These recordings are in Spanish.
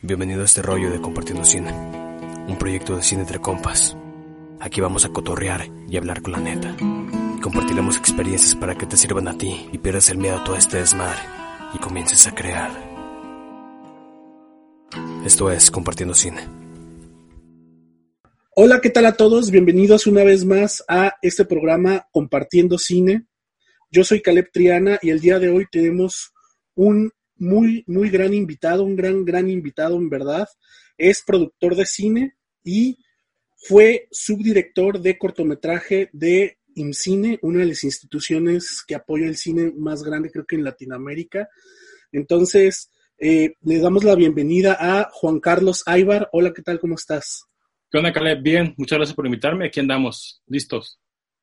Bienvenido a este rollo de Compartiendo Cine, un proyecto de cine entre compas. Aquí vamos a cotorrear y hablar con la neta. Compartiremos experiencias para que te sirvan a ti y pierdas el miedo a todo este desmadre y comiences a crear. Esto es Compartiendo Cine. Hola, ¿qué tal a todos? Bienvenidos una vez más a este programa Compartiendo Cine. Yo soy Caleb Triana y el día de hoy tenemos un muy, muy gran invitado, un gran, gran invitado en verdad. Es productor de cine y fue subdirector de cortometraje de IMCINE, una de las instituciones que apoya el cine más grande creo que en Latinoamérica. Entonces, eh, le damos la bienvenida a Juan Carlos Aybar. Hola, ¿qué tal? ¿Cómo estás? ¿Qué onda, Caleb? Bien, muchas gracias por invitarme. Aquí andamos, listos.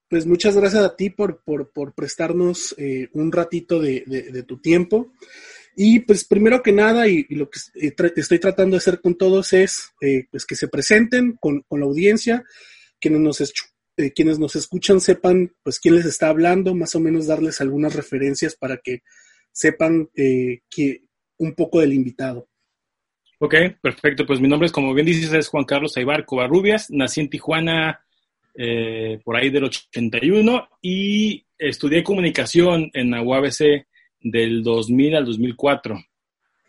Pues muchas gracias a ti por, por, por prestarnos eh, un ratito de, de, de tu tiempo. Y pues primero que nada, y, lo que estoy tratando de hacer con todos es eh, pues que se presenten con, la audiencia, quienes nos, eh, quienes nos escuchan sepan pues quién les está hablando, más o menos darles algunas referencias para que sepan eh, que, un poco del invitado. Ok, perfecto. Pues mi nombre es, como bien dices, es Juan Carlos Aibar Covarrubias. Nací en Tijuana eh, por ahí del 81 y estudié comunicación en la UABC del 2000 al 2004.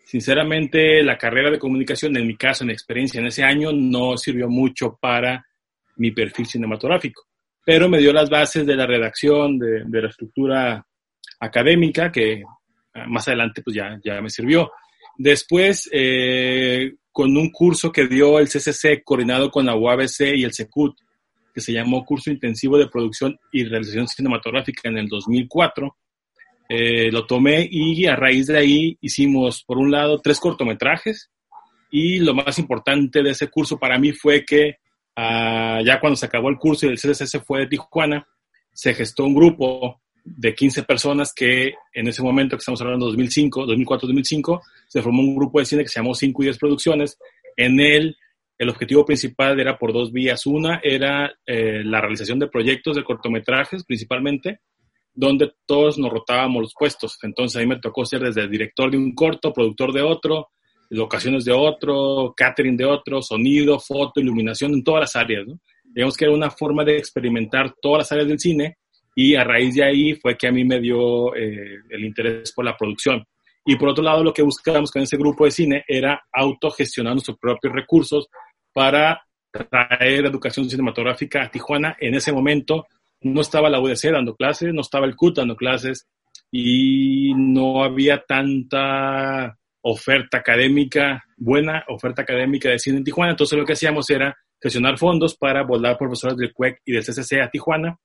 Sinceramente, la carrera de comunicación, en mi caso, en experiencia en ese año, no sirvió mucho para mi perfil cinematográfico, pero me dio las bases de la redacción, de, la estructura académica, que más adelante pues ya, ya me sirvió. Después, eh, con un curso que dio el CCC coordinado con la UABC y el SECUT, que se llamó Curso Intensivo de Producción y Realización Cinematográfica en el 2004, eh, lo tomé y a raíz de ahí hicimos, por un lado, tres cortometrajes y lo más importante de ese curso para mí fue que uh, ya cuando se acabó el curso y el se fue de Tijuana, se gestó un grupo de 15 personas que en ese momento, que estamos hablando de 2005, 2004-2005, se formó un grupo de cine que se llamó 5 y 10 Producciones. En él, el objetivo principal era por dos vías. Una era eh, la realización de proyectos de cortometrajes, principalmente, donde todos nos rotábamos los puestos. Entonces, a mí me tocó ser desde director de un corto, productor de otro, locaciones de otro, catering de otro, sonido, foto, iluminación, en todas las áreas. ¿no? Digamos que era una forma de experimentar todas las áreas del cine y a raíz de ahí fue que a mí me dio eh, el interés por la producción. Y por otro lado, lo que buscábamos con ese grupo de cine era autogestionar nuestros propios recursos para traer educación cinematográfica a Tijuana. En ese momento no estaba la UDC dando clases, no estaba el CUT dando clases y no había tanta oferta académica, buena oferta académica de cine en Tijuana. Entonces lo que hacíamos era gestionar fondos para volar profesores del CUEC y del CCC a Tijuana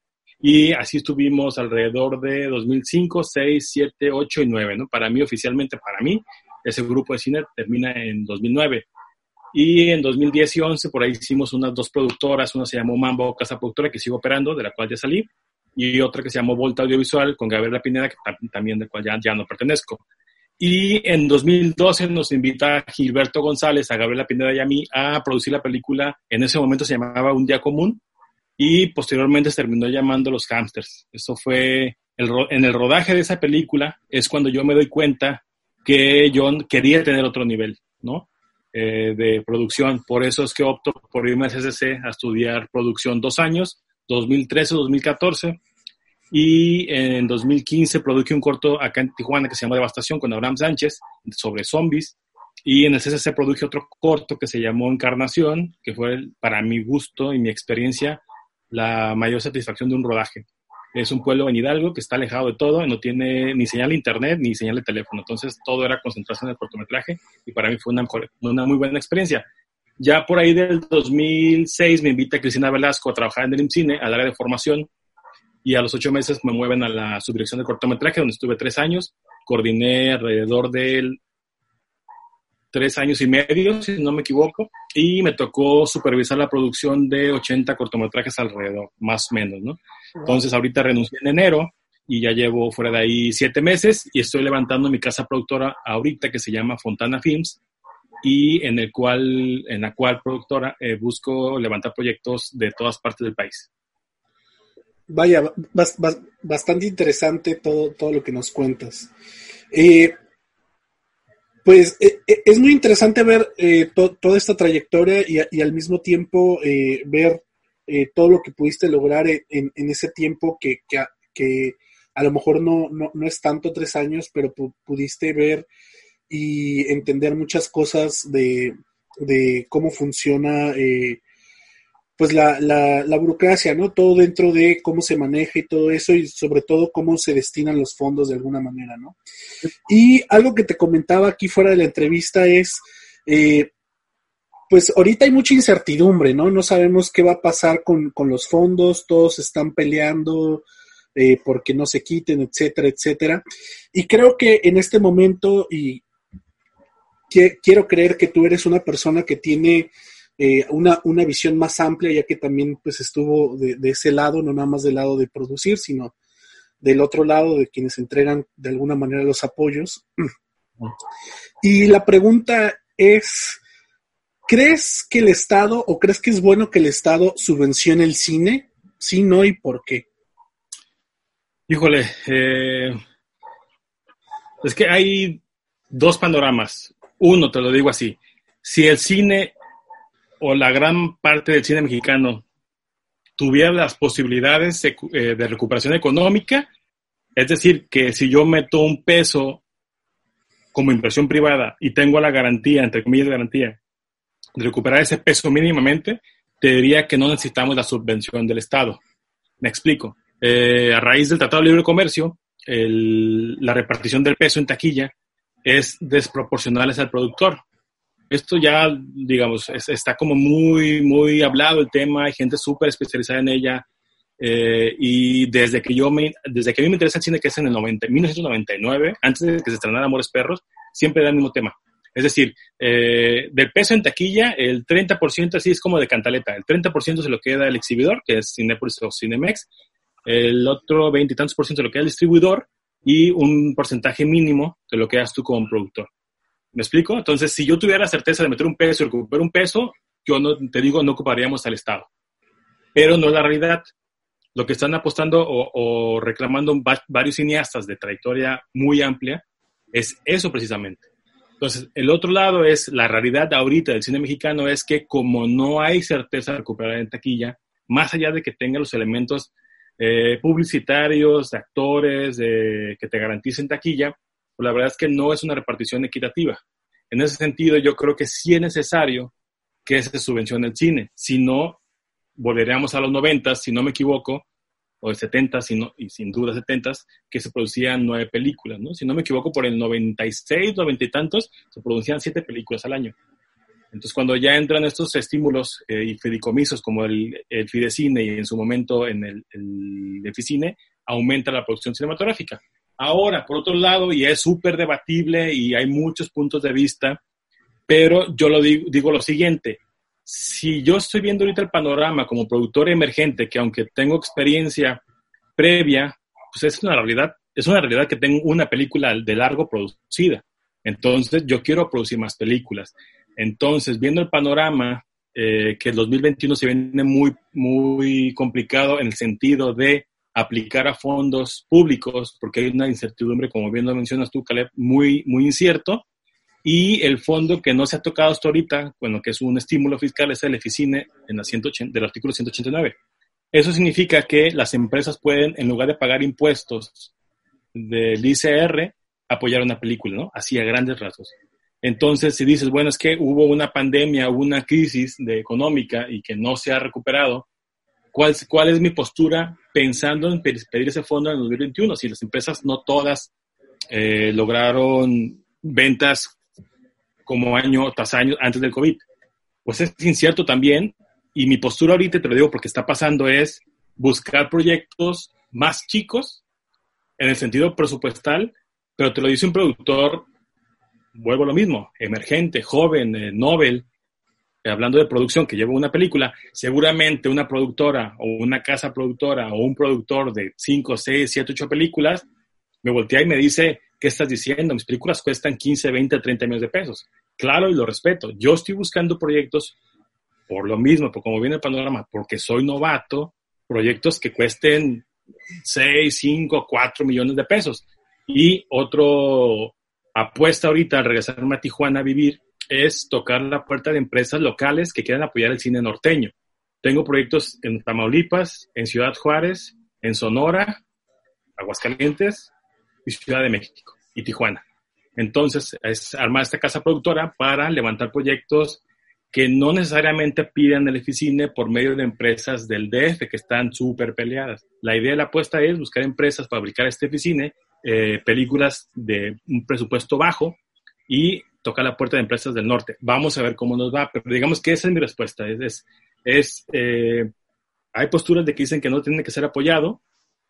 y así estuvimos alrededor de 2005, 6, 7, 8 y 9, ¿no? Para mí, oficialmente, para mí, ese grupo de cine termina en 2009. Y en 2010 y 11, por ahí hicimos unas dos productoras, una se llamó Mambo Casa Productora, que sigo operando, de la cual ya salí, y otra que se llamó Volta Audiovisual, con Gabriela Pineda, que también de cual ya, ya no pertenezco. Y en 2012 nos invita Gilberto González, a Gabriela Pineda y a mí, a producir la película, en ese momento se llamaba Un Día Común, y posteriormente se terminó llamando Los Hamsters. Eso fue, el, en el rodaje de esa película es cuando yo me doy cuenta que yo quería tener otro nivel, ¿no? Eh, de producción. Por eso es que opto por irme al CCC a estudiar producción dos años, 2013-2014. Y en 2015 produje un corto acá en Tijuana que se llama Devastación con Abraham Sánchez sobre zombies. Y en el CCC produje otro corto que se llamó Encarnación, que fue para mi gusto y mi experiencia la mayor satisfacción de un rodaje. Es un pueblo en Hidalgo que está alejado de todo, no tiene ni señal de internet ni señal de teléfono, entonces todo era concentración en el cortometraje y para mí fue una, una muy buena experiencia. Ya por ahí del 2006 me invita Cristina Velasco a trabajar en el IMCINE, al área de formación, y a los ocho meses me mueven a la subdirección de cortometraje, donde estuve tres años. Coordiné alrededor del tres años y medio, si no me equivoco, y me tocó supervisar la producción de 80 cortometrajes alrededor, más o menos, ¿no? Entonces ahorita renuncié en enero y ya llevo fuera de ahí siete meses y estoy levantando mi casa productora ahorita que se llama Fontana Films y en el cual, en la cual productora eh, busco levantar proyectos de todas partes del país. Vaya, bastante interesante todo, todo lo que nos cuentas. Eh, Pues eh, eh, es muy interesante ver eh, toda esta trayectoria y, al mismo tiempo ver todo lo que pudiste lograr en, ese tiempo que, que, a, lo mejor no, no, no, es tanto tres años, pero pudiste ver y entender muchas cosas de, de cómo funciona pues la, la, la, burocracia, ¿no? Todo dentro de cómo se maneja y todo eso y sobre todo cómo se destinan los fondos de alguna manera, ¿no? Y algo que te comentaba aquí fuera de la entrevista es, eh, pues ahorita hay mucha incertidumbre, ¿no? No sabemos qué va a pasar con, con los fondos, todos están peleando eh, porque no se quiten, etcétera, etcétera. Y creo que en este momento, y quiero creer que tú eres una persona que tiene eh, una, una, visión más amplia, ya que también pues estuvo de, ese lado, no nada más del lado de producir, sino del otro lado de quienes entregan de alguna manera los apoyos. Y la pregunta es, ¿crees que el Estado o crees que es bueno que el Estado subvencione el cine? Sí, no y por qué. Híjole, eh, es que hay dos panoramas. Uno, te lo digo así, si el cine o la gran parte del cine mexicano tuviera las posibilidades eh, de, recuperación económica, es decir, que si yo meto un peso como inversión privada y tengo la garantía, entre comillas, garantía, de recuperar ese peso mínimamente, te diría que no necesitamos la subvención del Estado. Me explico. Eh, a raíz del Tratado de Libre Comercio, la repartición del peso en taquilla es desproporcional al productor esto ya, digamos, está como muy, muy hablado el tema, hay gente súper especializada en ella. Eh, y desde que yo me, desde que a mí me interesa el cine, que es en el 90, 1999, antes de que se estrenara Amores Perros, siempre era el mismo tema. Es decir, eh, del peso en taquilla, el 30% así es como de cantaleta, el 30% se lo queda el exhibidor, que es Cinepolis o Cinemex, el otro 20 y tantos por ciento se lo queda el distribuidor y un porcentaje mínimo te lo quedas tú como productor. ¿Me explico? Entonces, si yo tuviera la certeza de meter un peso y recuperar un peso, yo no, te digo, no ocuparíamos al Estado. Pero no es la realidad. Lo que están apostando o, reclamando varios cineastas de trayectoria muy amplia es eso precisamente. Entonces, el otro lado es la realidad ahorita del cine mexicano es que como no hay certeza de recuperar en taquilla, más allá de que tenga los elementos eh, publicitarios, de actores, que te garanticen taquilla, pues la verdad es que no es una repartición equitativa. En ese sentido, yo creo que sí es necesario que se subvencione el cine. Si no, volveríamos a los 90, si no me equivoco, o de 70, y sin duda 70, que se producían nueve películas, ¿no? Si no me equivoco, por el 96, 90 y tantos, se producían siete películas al año. Entonces, cuando ya entran estos estímulos eh, y fideicomisos como el, el, Fidecine y en su momento en el, el Eficine, aumenta la producción cinematográfica. Ahora, por otro lado, y es súper debatible y hay muchos puntos de vista, pero yo lo digo, lo siguiente, si yo estoy viendo ahorita el panorama como productor emergente, que aunque tengo experiencia previa, pues es una realidad, es una realidad que tengo una película de largo producida. Entonces, yo quiero producir más películas. Entonces, viendo el panorama, eh, que el 2021 se viene muy, muy complicado en el sentido de aplicar a fondos públicos, porque hay una incertidumbre, como bien lo mencionas tú, Caleb, muy, muy incierto. Y el fondo que no se ha tocado hasta ahorita, bueno, que es un estímulo fiscal, es el EFICINE en la 180, del artículo 189. Eso significa que las empresas pueden, en lugar de pagar impuestos del ICR, apoyar una película, ¿no? Así a grandes rasgos. Entonces, si dices, bueno, es que hubo una pandemia, una crisis de económica y que no se ha recuperado, ¿cuál, cuál es mi postura pensando en pedir ese fondo en el 2021, si las empresas no todas eh, lograron ventas como año tras año antes del COVID. Pues es incierto también y mi postura ahorita, te lo digo porque está pasando, es buscar proyectos más chicos en el sentido presupuestal, pero te lo dice un productor, vuelvo a lo mismo, emergente, joven, eh, Nobel, hablando de producción, que lleva una película, seguramente una productora o una casa productora o un productor de 5, 6, 7, 8 películas me voltea y me dice, ¿qué estás diciendo? Mis películas cuestan 15, 20, 30 millones de pesos. Claro, y lo respeto. Yo estoy buscando proyectos por lo mismo, por como viene el panorama, porque soy novato, proyectos que cuesten 6, 5, 4 millones de pesos. Y otro apuesta ahorita al regresarme a Tijuana a vivir es tocar la puerta de empresas locales que quieran apoyar el cine norteño. Tengo proyectos en Tamaulipas, en Ciudad Juárez, en Sonora, Aguascalientes y Ciudad de México y Tijuana. Entonces, es armar esta casa productora para levantar proyectos que no necesariamente pidan el Eficine por medio de empresas del DF que están súper peleadas. La idea de la apuesta es buscar empresas para fabricar este Eficine, eh, películas de un presupuesto bajo y tocar la puerta de empresas del norte. Vamos a ver cómo nos va, pero digamos que esa es mi respuesta. Es, es, eh, hay posturas de que dicen que no tiene que ser apoyado,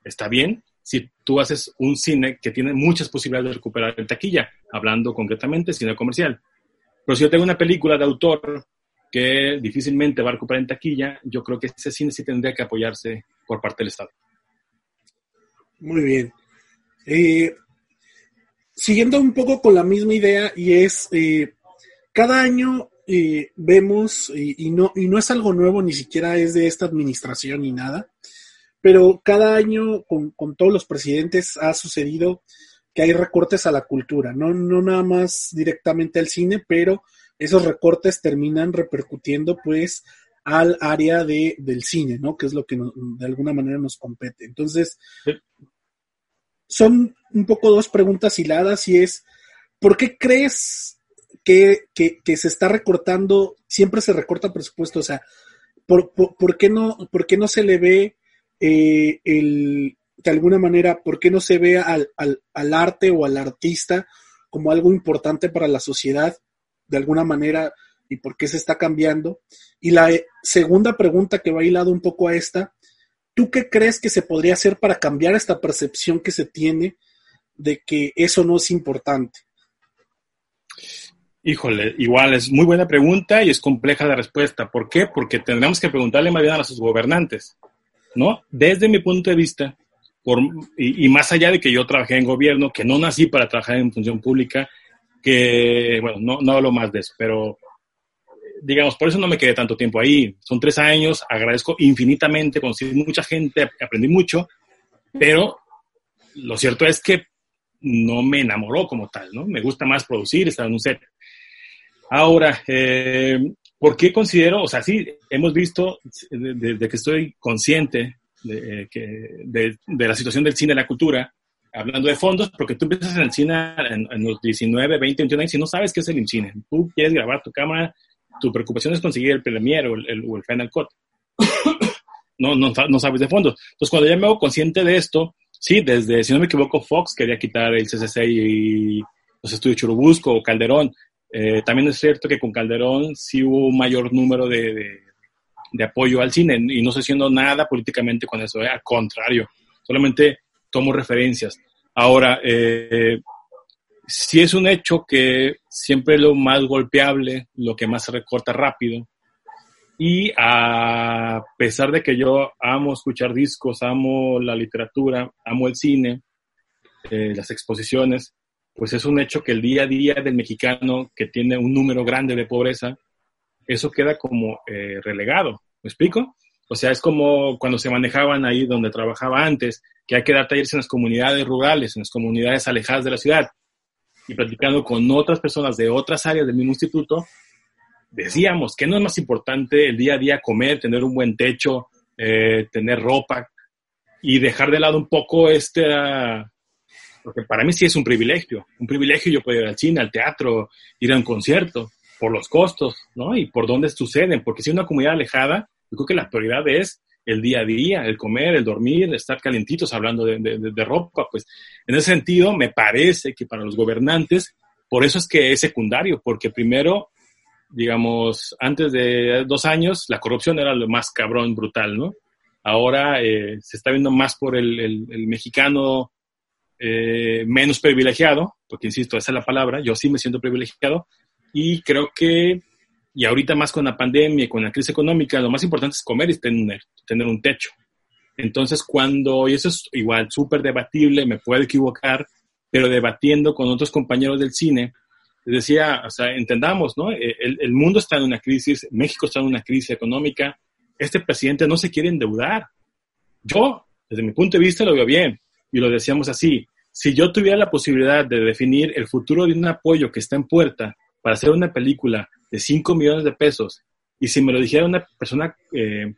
está bien, si tú haces un cine que tiene muchas posibilidades de recuperar en taquilla, hablando concretamente cine comercial. Pero si yo tengo una película de autor que difícilmente va a recuperar en taquilla, yo creo que ese cine sí tendría que apoyarse por parte del Estado. Muy bien. Eh, siguiendo un poco con la misma idea, y es, eh, cada año eh, vemos, y, no, y no es algo nuevo, ni siquiera es de esta administración ni nada, pero cada año con, todos los presidentes ha sucedido que hay recortes a la cultura, no, no nada más directamente al cine, pero esos recortes terminan repercutiendo pues al área de, del cine, ¿no? Que es lo que de alguna manera nos compete. Entonces, son un poco dos preguntas hiladas y es, ¿por qué crees que, se está recortando, siempre se recorta presupuesto? O sea, ¿por, por, qué, no, por qué no se le ve eh, el, de alguna manera, ¿por qué no se ve al, al, arte o al artista como algo importante para la sociedad de alguna manera y por qué se está cambiando? Y la eh, segunda pregunta que va hilado un poco a esta, ¿tú qué crees que se podría hacer para cambiar esta percepción que se tiene de que eso no es importante? Híjole, igual es muy buena pregunta y es compleja la respuesta. ¿Por qué? Porque tendremos que preguntarle más bien a sus gobernantes. ¿no? Desde mi punto de vista, por, y, más allá de que yo trabajé en gobierno, que no nací para trabajar en función pública, que, bueno, no, no hablo más de eso, pero digamos, por eso no me quedé tanto tiempo ahí. Son tres años, agradezco infinitamente, conocí mucha gente, aprendí mucho, pero lo cierto es que no me enamoró como tal, ¿no? Me gusta más producir, estar en un set. Ahora, eh, ¿Por qué considero, o sea, sí, hemos visto desde que estoy consciente de, de, la situación del cine y la cultura, hablando de fondos, porque tú empiezas en el cine en, los 19, 20, 21 años y no sabes qué es el cine. Tú quieres grabar tu cámara, tu preocupación es conseguir el Premiere o el, o el Final Cut. no, no, no, sabes de fondos. Entonces, cuando ya me hago consciente de esto, sí, desde, si no me equivoco, Fox quería quitar el CCC y los estudios Churubusco o Calderón. Eh, también es cierto que con Calderón sí hubo un mayor número de, de, apoyo al cine y no estoy haciendo nada políticamente con eso, eh, al contrario, solamente tomo referencias. Ahora, eh, sí es un hecho que siempre lo más golpeable, lo que más se recorta rápido, y a pesar de que yo amo escuchar discos, amo la literatura, amo el cine, eh, las exposiciones, pues es un hecho que el día a día del mexicano que tiene un número grande de pobreza, eso queda como eh, relegado. ¿Me explico? O sea, es como cuando se manejaban ahí donde trabajaba antes, que hay que dar talleres en las comunidades rurales, en las comunidades alejadas de la ciudad. Y platicando con otras personas de otras áreas del mismo instituto, decíamos que no es más importante el día a día comer, tener un buen techo, eh, tener ropa y dejar de lado un poco esta porque para mí sí es un privilegio, un privilegio yo poder ir al cine, al teatro, ir a un concierto, por los costos, ¿no? Y por dónde suceden, porque si una comunidad alejada, yo creo que la prioridad es el día a día, el comer, el dormir, estar calentitos hablando de, de, ropa, pues en ese sentido me parece que para los gobernantes, por eso es que es secundario, porque primero, digamos, antes de dos años, la corrupción era lo más cabrón, brutal, ¿no? Ahora eh, se está viendo más por el, el mexicano eh, menos privilegiado, porque insisto, esa es la palabra, yo sí me siento privilegiado y creo que, y ahorita más con la pandemia y con la crisis económica, lo más importante es comer y tener, tener un techo. Entonces, cuando, y eso es igual súper debatible, me puedo equivocar, pero debatiendo con otros compañeros del cine, decía, o sea, entendamos, ¿no? E, el, el, mundo está en una crisis, México está en una crisis económica, este presidente no se quiere endeudar. Yo, desde mi punto de vista, lo veo bien, y lo decíamos así, si yo tuviera la posibilidad de definir el futuro de un apoyo que está en puerta para hacer una película de 5 millones de pesos, y si me lo dijera una persona, eh,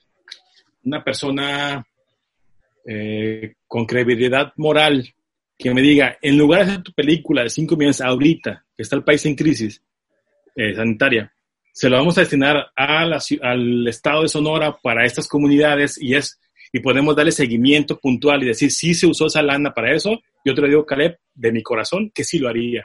una persona eh, con credibilidad moral, que me diga, en lugar de hacer tu película de 5 millones ahorita, que está el país en crisis eh, sanitaria, se lo vamos a destinar al estado de Sonora para estas comunidades y es y podemos darle seguimiento puntual y decir si se usó esa lana para eso, yo te lo digo, Caleb, de mi corazón, que sí lo haría.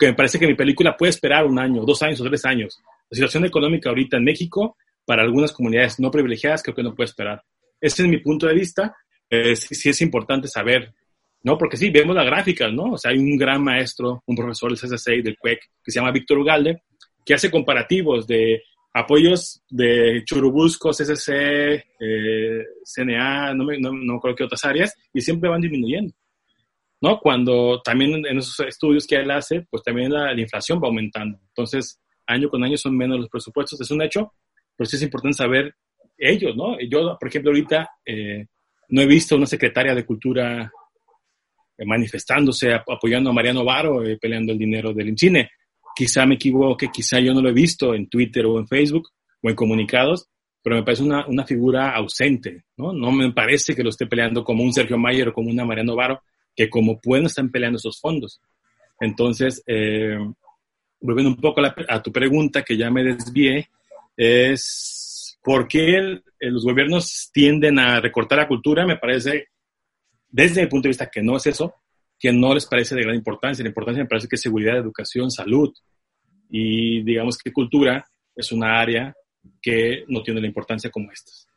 Que me parece que mi película puede esperar un año, dos años o tres años. La situación económica ahorita en México, para algunas comunidades no privilegiadas, creo que no puede esperar. Ese es mi punto de vista. Eh, sí, es importante saber, ¿no? Porque sí, vemos las gráficas, ¿no? O sea, hay un gran maestro, un profesor del CSC del CUEC, que se llama Víctor Ugalde, que hace comparativos de apoyos de Churubusco, CCC, eh, CNA, no me, no, no acuerdo qué otras áreas, y siempre van disminuyendo. ¿No? Cuando también en esos estudios que él hace, pues también la, inflación va aumentando. Entonces, año con año son menos los presupuestos, es un hecho, pero sí es importante saber ellos, ¿no? Yo, por ejemplo, ahorita eh, no he visto una secretaria de Cultura eh, manifestándose, apoyando a Mariano Varo, peleando el dinero del INCINE quizá me equivoque, quizá yo no lo he visto en Twitter o en Facebook o en comunicados, pero me parece una, una figura ausente, ¿no? No me parece que lo esté peleando como un Sergio Mayer o como una Mariano Varo, que como pueden están peleando esos fondos. Entonces, eh, volviendo un poco a, tu pregunta, que ya me desvié, es ¿por qué los gobiernos tienden a recortar la cultura? Me parece, desde el punto de vista que no es eso, que no les parece de gran importancia. La importancia me parece que es seguridad, educación, salud, y digamos que cultura es una área que no tiene la importancia como estas.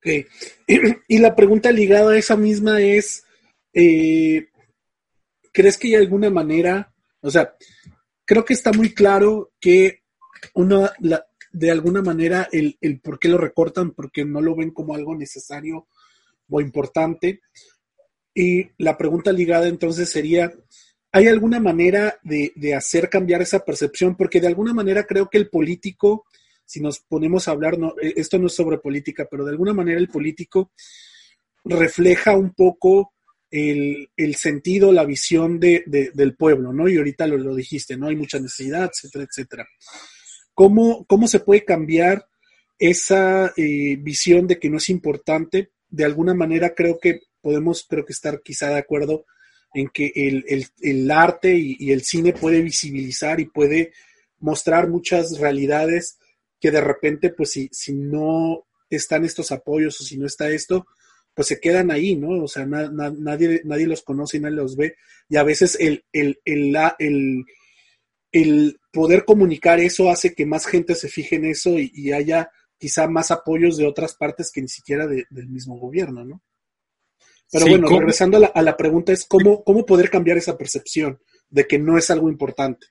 Ok. Y, la pregunta ligada a esa misma es, eh, ¿crees que hay alguna manera, o sea, creo que está muy claro que uno, de alguna manera, el, el por qué lo recortan, porque no lo ven como algo necesario o importante. Y la pregunta ligada entonces sería, ¿Hay alguna manera de, hacer cambiar esa percepción? Porque de alguna manera creo que el político, si nos ponemos a hablar, no, eh, esto no es sobre política, pero de alguna manera el político refleja un poco el, sentido, la visión de, del pueblo, ¿no? Y ahorita lo, lo, dijiste, ¿no? Hay mucha necesidad, etcétera, etcétera. ¿Cómo, cómo se puede cambiar esa eh, visión de que no es importante? De alguna manera creo que podemos, creo que estar quizá de acuerdo en que el, arte y, el cine puede visibilizar y puede mostrar muchas realidades que de repente, pues si, si no están estos apoyos o si no está esto, pues se quedan ahí, ¿no? O sea, nadie, nadie los conoce y nadie los ve. Y a veces el, el, el, el, poder comunicar eso hace que más gente se fije en eso y, haya quizá más apoyos de otras partes que ni siquiera del mismo gobierno, ¿no? Pero bueno, regresando a la, pregunta es cómo, cómo poder cambiar esa percepción de que no es algo importante.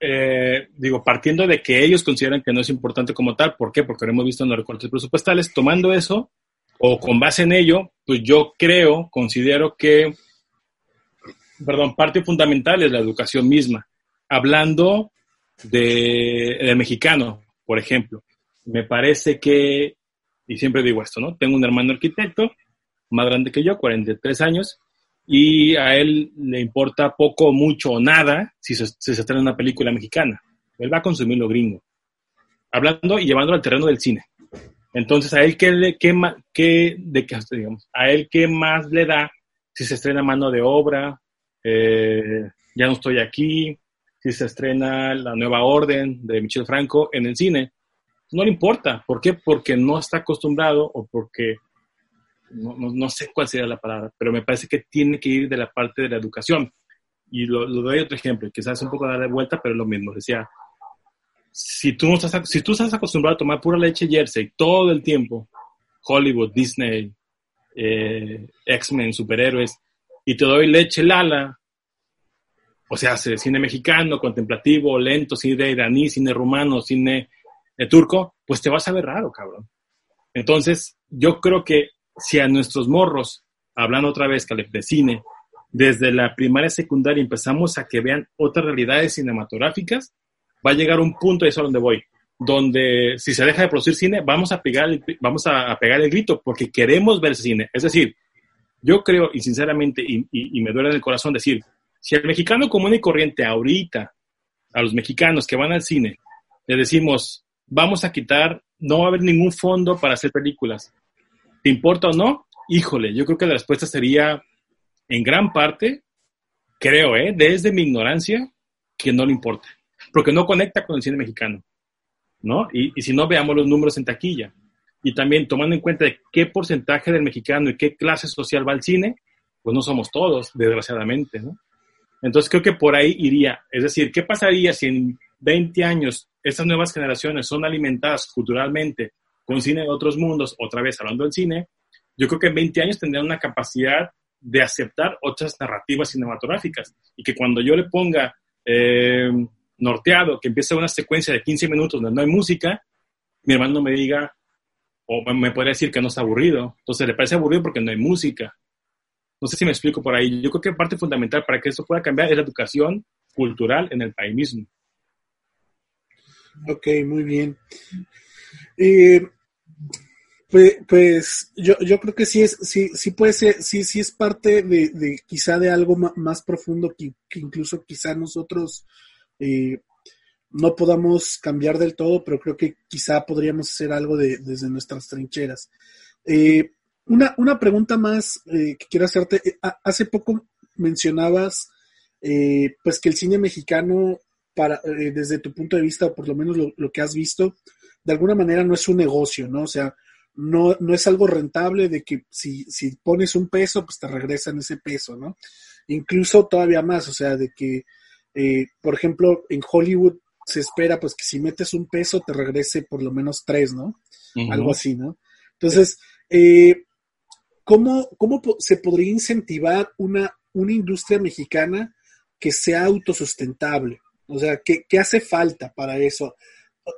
Eh, digo, partiendo de que ellos consideran que no es importante como tal, ¿por qué? Porque lo hemos visto en los recortes presupuestales, tomando eso o con base en ello, pues yo creo, considero que, perdón, parte fundamental es la educación misma. Hablando de, de mexicano, por ejemplo, me parece que, y siempre digo esto, ¿no? Tengo un hermano arquitecto más grande que yo, 43 años, y a él le importa poco, mucho o nada si se, estrena una película mexicana. Él va a consumir lo gringo. Hablando y llevándolo al terreno del cine. Entonces, a él qué, le, qué, qué, de digamos, a él qué más le da si se estrena mano de obra, eh, ya no estoy aquí, si se estrena la nueva orden de Michel Franco en el cine. No le importa. ¿Por qué? Porque no está acostumbrado o porque no, no, sé cuál sería la palabra, pero me parece que tiene que ir de la parte de la educación. Y lo, doy otro ejemplo, quizás un poco dar de vuelta, pero es lo mismo. Decía, si tú, no estás, si tú estás acostumbrado a tomar pura leche Jersey todo el tiempo, Hollywood, Disney, eh, X-Men, superhéroes, y te doy leche Lala, o sea, cine mexicano, contemplativo, lento, cine iraní, cine rumano, cine eh, turco, pues te vas a ver raro, cabrón. Entonces, yo creo que si a nuestros morros, hablando otra vez, de cine, desde la primaria y secundaria empezamos a que vean otras realidades cinematográficas, va a llegar un punto, y eso es donde voy, donde si se deja de producir cine, vamos a pegar el, vamos a, pegar el grito porque queremos ver cine. Es decir, Yo creo, y sinceramente, y, me duele en el corazón decir, si el mexicano común y corriente ahorita, a los mexicanos que van al cine, le decimos, vamos a quitar, no va a haber ningún fondo para hacer películas, ¿te importa o no? Híjole, yo creo que la respuesta sería, en gran parte, creo, ¿eh? desde mi ignorancia, que no le importa, porque no conecta con el cine mexicano, ¿no? Y, y si no, veamos los números en taquilla y también tomando en cuenta de qué porcentaje del mexicano y qué clase social va al cine, pues no somos todos, desgraciadamente, ¿no? Entonces creo que por ahí iría. Es decir, ¿qué pasaría si en 20 años estas nuevas generaciones son alimentadas culturalmente con cine de otros mundos, otra vez hablando del cine? Yo creo que en 20 años tendrían una capacidad de aceptar otras narrativas cinematográficas y que cuando yo le ponga eh, norteado, que empiece una secuencia de 15 minutos donde no hay música, mi hermano me diga, o me podría decir que no es aburrido. Entonces le parece aburrido porque no hay música. No sé si me explico por ahí. Yo creo que parte fundamental para que esto pueda cambiar es la educación cultural en el país mismo. Ok, muy bien. Pues, pues yo, yo, creo que sí es, sí, sí puede ser, sí, sí es parte de, quizá de algo más, profundo que, incluso quizá nosotros eh, no podamos cambiar del todo, pero creo que quizá podríamos hacer algo de, desde nuestras trincheras. Eh, una, una, pregunta más eh, que quiero hacerte. Eh, hace poco mencionabas pues que el cine mexicano, para, desde tu punto de vista, o por lo menos lo, que has visto, de alguna manera no es un negocio, ¿no? O sea, no, no es algo rentable de que si, si pones un peso, pues te regresan ese peso, ¿no? Incluso todavía más, o sea, de que, por ejemplo, en Hollywood se espera pues que si metes un peso te regrese por lo menos tres, ¿no? Algo así, ¿no? Entonces, eh, ¿cómo, se podría incentivar una, una industria mexicana que sea autosustentable? O sea, ¿qué, hace falta para eso?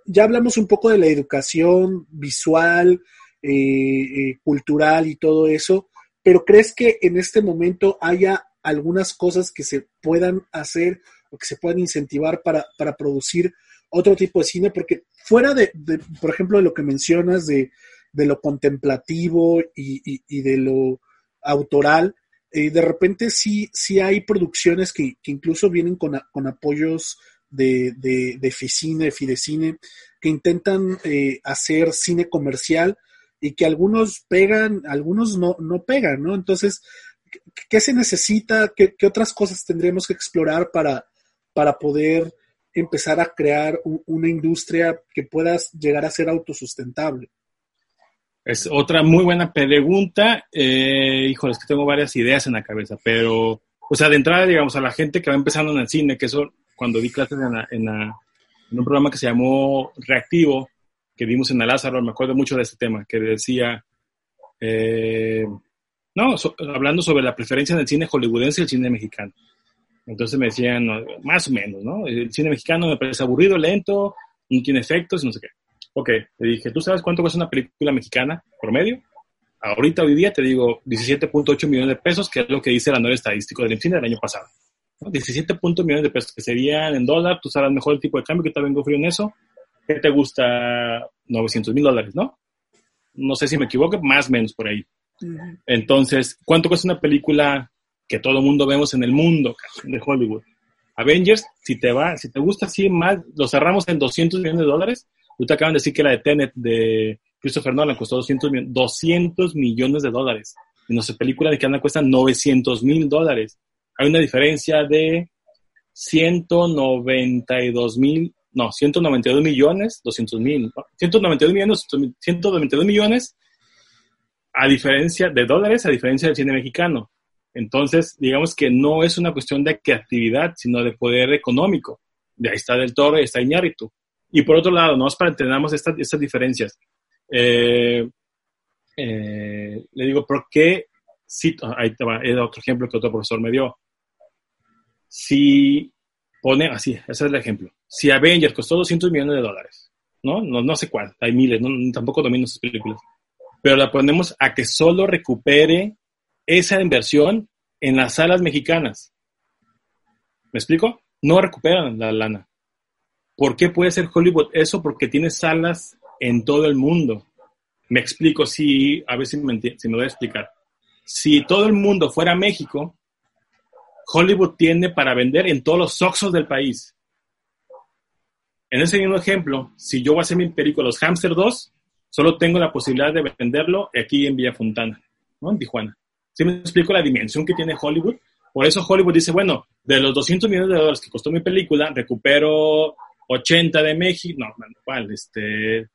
Ya hablamos un poco de la educación visual, eh, eh, cultural y todo eso, pero ¿crees que en este momento haya algunas cosas que se puedan hacer o que se puedan incentivar para, producir otro tipo de cine, porque fuera de, por ejemplo, de lo que mencionas de, lo contemplativo y, de lo autoral, eh, de repente sí, sí hay producciones que, incluso vienen con, apoyos de, de, de Ficine, Fidecine, que intentan eh, hacer cine comercial y que algunos pegan, algunos no, no pegan, ¿no? Entonces, ¿qué se necesita? ¿Qué, otras cosas tendremos que explorar para, para poder empezar a crear una industria que pueda llegar a ser autosustentable? Es otra muy buena pregunta. Eh, híjole, es que tengo varias ideas en la cabeza, pero, o sea, de entrada, digamos, a la gente que va empezando en el cine, que eso, cuando di clases en, un programa que se llamó Reactivo, que vimos en el Lázaro, me acuerdo mucho de ese tema, que decía, eh, no, hablando sobre la preferencia del cine hollywoodense y el cine mexicano. Entonces me decían, más o menos, ¿no? El cine mexicano me parece aburrido, lento, no tiene efectos, no sé qué. Ok, le dije, ¿tú sabes cuánto cuesta una película mexicana promedio? Ahorita, hoy día, te digo 17.8 millones de pesos, que es lo que dice el anual estadístico del cine del año pasado. 17 millones de pesos, que serían en dólar, tú sabes mejor el tipo de cambio que te vengo frío en eso. ¿Qué te gusta? 900 mil dólares, ¿no? No sé si me equivoco, más o menos por ahí. Entonces, ¿cuánto cuesta una película que todo el mundo vemos en el mundo de Hollywood. Avengers, si te va, si te gusta así más, lo cerramos en 200 millones de dólares. Tú acaban de decir que la de Tenet de Christopher Nolan costó 200, 200 millones de dólares. Y nuestra película de Canadá cuesta 900 mil dólares. Hay una diferencia de 192 mil, no, 192 millones, 200 mil, 192 millones, 192 millones a diferencia de dólares, a diferencia del cine mexicano. Entonces, digamos que no es una cuestión de creatividad, sino de poder económico. De ahí está Del Toro y está Iñárritu. Y por otro lado, no es para entendamos estas, estas diferencias. Eh, eh, le digo, ¿por qué? ahí va, es otro ejemplo que otro profesor me dio. Si pone, así, ese es el ejemplo. Si Avengers costó 200 millones de dólares, ¿no? No, no sé cuál, hay miles, tampoco domino sus películas. Pero la ponemos a que solo recupere esa inversión en las salas mexicanas. ¿Me explico? No recuperan la lana. ¿Por qué puede ser Hollywood eso? Porque tiene salas en todo el mundo. Me explico, sí, a ver si me, si me voy a explicar. si todo el mundo fuera México, Hollywood tiene para vender en todos los Oxos del país. En ese mismo ejemplo, si yo voy a hacer mi película Los Hamster 2, solo tengo la posibilidad de venderlo aquí en Villa Fontana, ¿no? En Tijuana. Si me explico la dimensión que tiene Hollywood? Por eso Hollywood dice, bueno, de los 200 millones de dólares que costó mi película, recupero 80 de México, no, ¿cuál? Este,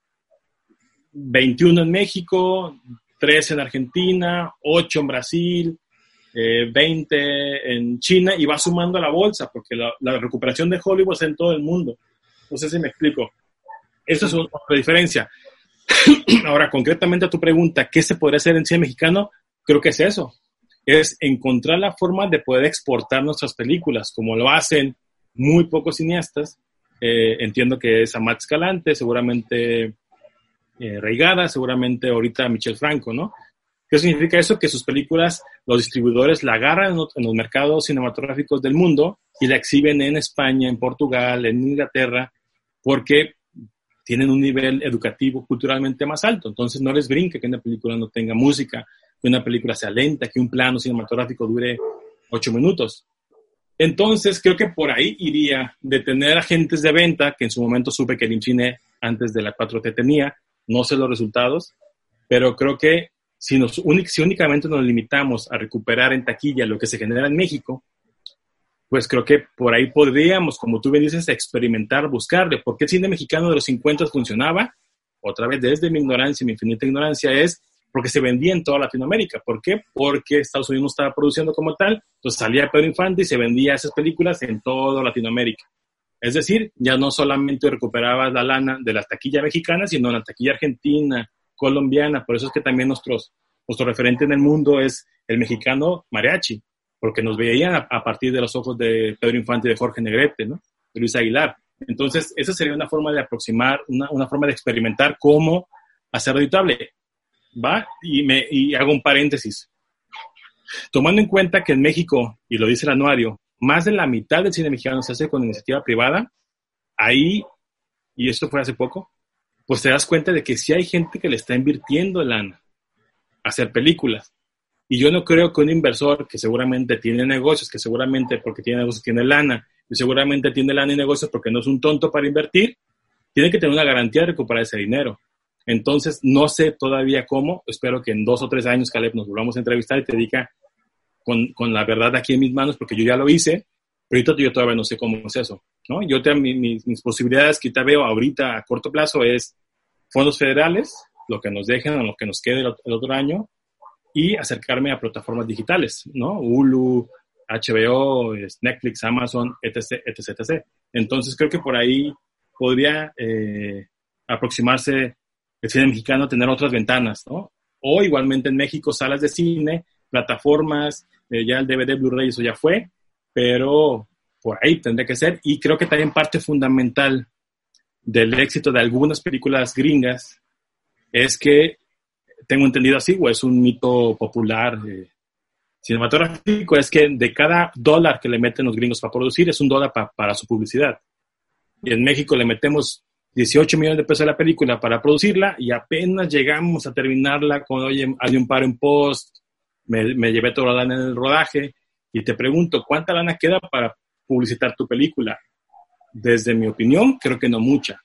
21 en México, 13 en Argentina, 8 en Brasil, 20 eh, en China y va sumando a la bolsa, porque la, la, recuperación de Hollywood es en todo el mundo. No sé si me explico. Eso es otra diferencia. Ahora, concretamente a tu pregunta, ¿qué se podría hacer en cine mexicano? Creo que es eso. Es encontrar la forma de poder exportar nuestras películas, como lo hacen muy pocos cineastas. Eh, entiendo que es Amat Escalante, seguramente eh, Reigada, seguramente ahorita Michel Franco, ¿no? ¿Qué significa eso? Que sus películas, los distribuidores la agarran en los mercados cinematográficos del mundo y la exhiben en España, en Portugal, en Inglaterra, porque tienen un nivel educativo culturalmente más alto. Entonces no les brinque que una película no tenga música, que una película sea lenta, que un plano cinematográfico dure ocho minutos. Entonces creo que por ahí iría de tener agentes de venta, que en su momento supe que el IMCINE antes de la 4T tenía, no sé los resultados, pero creo que si, nos, si únicamente nos limitamos a recuperar en taquilla lo que se genera en México, pues creo que por ahí podríamos, como tú bien dices, experimentar, buscarle. ¿Por qué el cine mexicano de los 50 funcionaba? Otra vez, desde mi ignorancia, mi infinita ignorancia, es porque se vendía en toda Latinoamérica. ¿Por qué? Porque Estados Unidos no estaba produciendo como tal, entonces salía Pedro Infante y se vendía esas películas en toda Latinoamérica. Es decir, ya no solamente recuperaba la lana de la taquilla mexicana, sino la taquilla argentina, colombiana. Por eso es que también nuestros, nuestro referente en el mundo es el mexicano mariachi porque nos veían a, partir de los ojos de Pedro Infante de Jorge Negrete, ¿no? De Luis Aguilar. Entonces, esa sería una forma de aproximar, una, una forma de experimentar cómo hacerlo editable. ¿Va? Y, me, y hago un paréntesis. Tomando en cuenta que en México, y lo dice el anuario, más de la mitad del cine mexicano se hace con iniciativa privada, ahí, y esto fue hace poco, pues te das cuenta de que sí hay gente que le está invirtiendo lana a hacer películas. Y yo no creo que un inversor que seguramente tiene negocios, que seguramente porque tiene negocios tiene lana, y seguramente tiene lana y negocios porque no es un tonto para invertir, tiene que tener una garantía de recuperar ese dinero. Entonces, no sé todavía cómo, espero que en dos o tres años, Caleb, nos volvamos a entrevistar y te diga con, con la verdad aquí en mis manos, porque yo ya lo hice, pero ahorita yo todavía no sé cómo es eso, ¿no? Yo te, mis, mis posibilidades que te veo ahorita a corto plazo es fondos federales, lo que nos dejen o lo que nos quede el otro año, y acercarme a plataformas digitales, ¿no? Hulu, HBO, Netflix, Amazon, etc., etc., etc. Entonces creo que por ahí podría eh, aproximarse el cine mexicano a tener otras ventanas, ¿no? O igualmente en México, salas de cine, plataformas, eh, ya el DVD, Blu-ray, eso ya fue, pero por ahí tendría que ser. Y creo que también parte fundamental del éxito de algunas películas gringas es que tengo entendido así, o es un mito popular eh, cinematográfico, es que de cada dólar que le meten los gringos para producir, es un dólar para su publicidad. Y en México le metemos 18 millones de pesos a la película para producirla y apenas llegamos a terminarla con, oye, hay un paro en post, me, me llevé toda la lana en el rodaje y te pregunto, ¿cuánta lana queda para publicitar tu película? Desde mi opinión, creo que no mucha.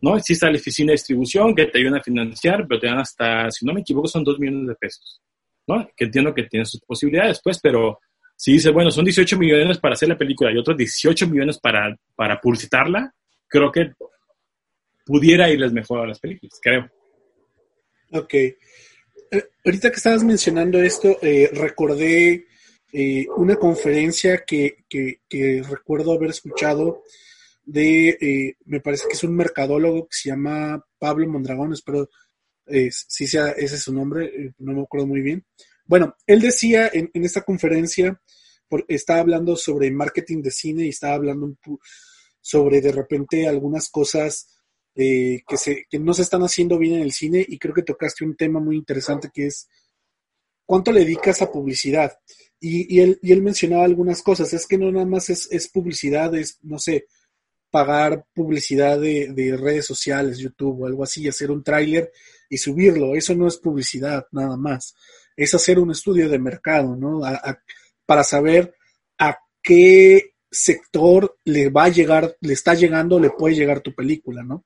¿no? Existe la oficina de distribución que te ayuda a financiar, pero te dan hasta, si no me equivoco, son 2 millones de pesos, ¿no? Que entiendo que tiene sus posibilidades, pues, pero si dice, bueno, son 18 millones para hacer la película y otros 18 millones para, para publicitarla, creo que pudiera irles mejor a las películas, creo. Ok. Eh, ahorita que estabas mencionando esto, eh, recordé eh, una conferencia que, que, que, recuerdo haber escuchado de, eh, me parece que es un mercadólogo que se llama Pablo Mondragón, espero eh, si sea ese es su nombre, eh, no me acuerdo muy bien. Bueno, él decía en, esta conferencia, estaba hablando sobre marketing de cine y estaba hablando sobre de repente algunas cosas que, se, que no se están haciendo bien en el cine y creo que tocaste un tema muy interesante que es cuánto le dedicas a publicidad. Y, él, y él mencionaba algunas cosas, es que no nada más es, publicidad, es, no sé, pagar publicidad de, redes sociales, YouTube o algo así, hacer un tráiler y subirlo. Eso no es publicidad, nada más. es hacer un estudio de mercado, ¿no? para saber a qué sector le va a llegar, le está llegando, le puede llegar tu película, ¿no?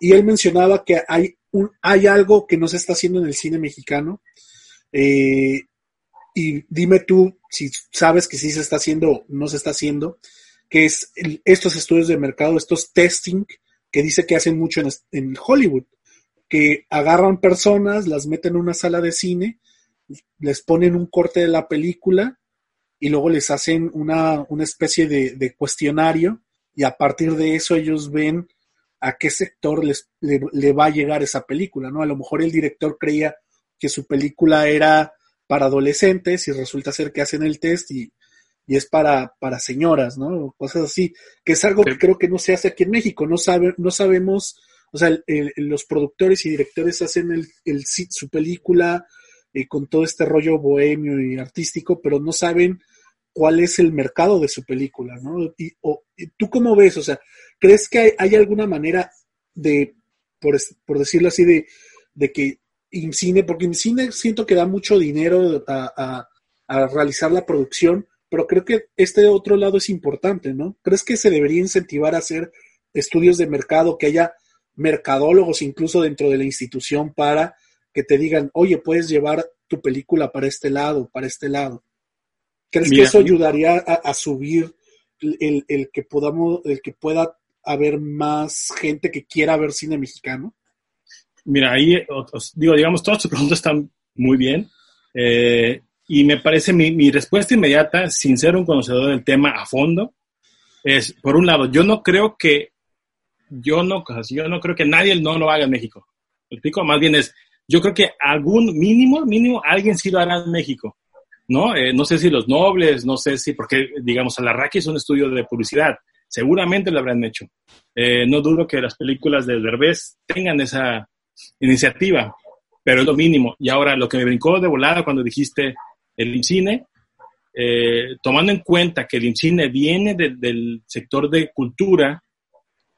Y él mencionaba que hay, un, hay algo que no se está haciendo en el cine mexicano. Eh, y dime tú si sabes que sí se está haciendo o no se está haciendo, que es estos estudios de mercado, estos testing que dice que hacen mucho en, en Hollywood, que agarran personas, las meten en una sala de cine, les ponen un corte de la película y luego les hacen una, una especie de, cuestionario y a partir de eso ellos ven a qué sector les, le, va a llegar esa película, ¿no? A lo mejor el director creía que su película era para adolescentes y resulta ser que hacen el test y, y es para, para señoras, ¿no? Cosas así, que es algo que creo que no se hace aquí en México, no, sabe, no sabemos, o sea, los productores y directores hacen el, el, su película eh, con todo este rollo bohemio y artístico, pero no saben cuál es el mercado de su película, ¿no? Y, ¿Tú cómo ves? O sea, ¿crees que hay, alguna manera de, por, decirlo así, de, de que IMCINE, porque IMCINE siento que da mucho dinero a, realizar la producción, pero creo que este otro lado es importante, ¿no? ¿Crees que se debería incentivar a hacer estudios de mercado, que haya mercadólogos incluso dentro de la institución para que te digan, oye, puedes llevar tu película para este lado, para este lado. ¿Crees que eso ayudaría a, subir el, que podamos, el que pueda haber más gente que quiera ver cine mexicano? Mira, ahí, digo, digamos, todas tus preguntas están muy bien. Eh, y me parece mi, mi, respuesta inmediata, sin ser un conocedor del tema a fondo, es, por un lado, yo no creo que, yo no, yo no creo que nadie no lo haga en México. ¿Me explico? Más bien es, yo creo que algún mínimo, mínimo, alguien sí lo hará en México, ¿no? Eh, no sé si los nobles, no sé si, porque, digamos, Alarraqui es un estudio de publicidad, seguramente lo habrán hecho. Eh, no dudo que las películas de Derbez tengan esa iniciativa, pero es lo mínimo. Y ahora, lo que me brincó de volada cuando dijiste el INCINE, eh, tomando en cuenta que el INCINE viene del sector de cultura,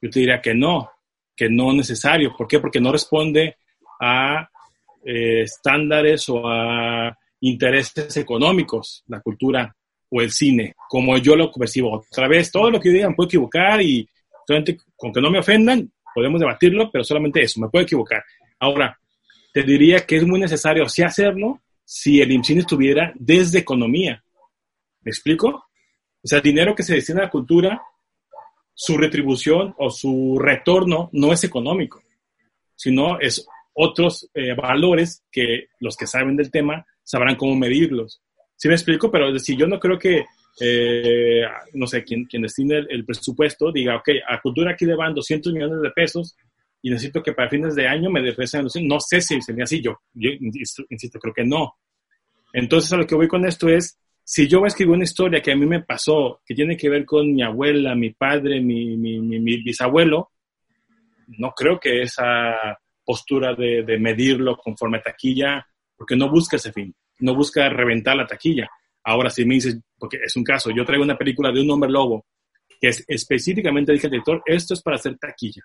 yo te diría que no, que no necesario. ¿Por qué? Porque no responde a eh, estándares o a intereses económicos, la cultura o el cine, como yo lo percibo. Otra vez, todo lo que digan puedo equivocar y con que no me ofendan, podemos debatirlo, pero solamente eso, me puedo equivocar. Ahora, te diría que es muy necesario sí hacerlo si el IMCINE estuviera desde economía. ¿Me explico? O sea, el dinero que se destina a la cultura, su retribución o su retorno no es económico, sino es otros eh, valores que los que saben del tema sabrán cómo medirlos. ¿Sí me explico? Pero es decir, yo no creo que, eh, no sé, quien, quien destine el, presupuesto diga, ok, a cultura aquí le van 200 millones de pesos y necesito que para fines de año me regresen No sé si sería así, yo, yo insisto, creo que no. Entonces, a lo que voy con esto es, si yo escribo una historia que a mí me pasó, que tiene que ver con mi abuela, mi padre, mi, mi, mi bisabuelo, no creo que esa postura de, medirlo conforme taquilla, porque no busca ese fin, no busca reventar la taquilla. Ahora, si me dices, porque es un caso, yo traigo una película de un hombre lobo, que es específicamente, dije al director, esto es para hacer taquilla.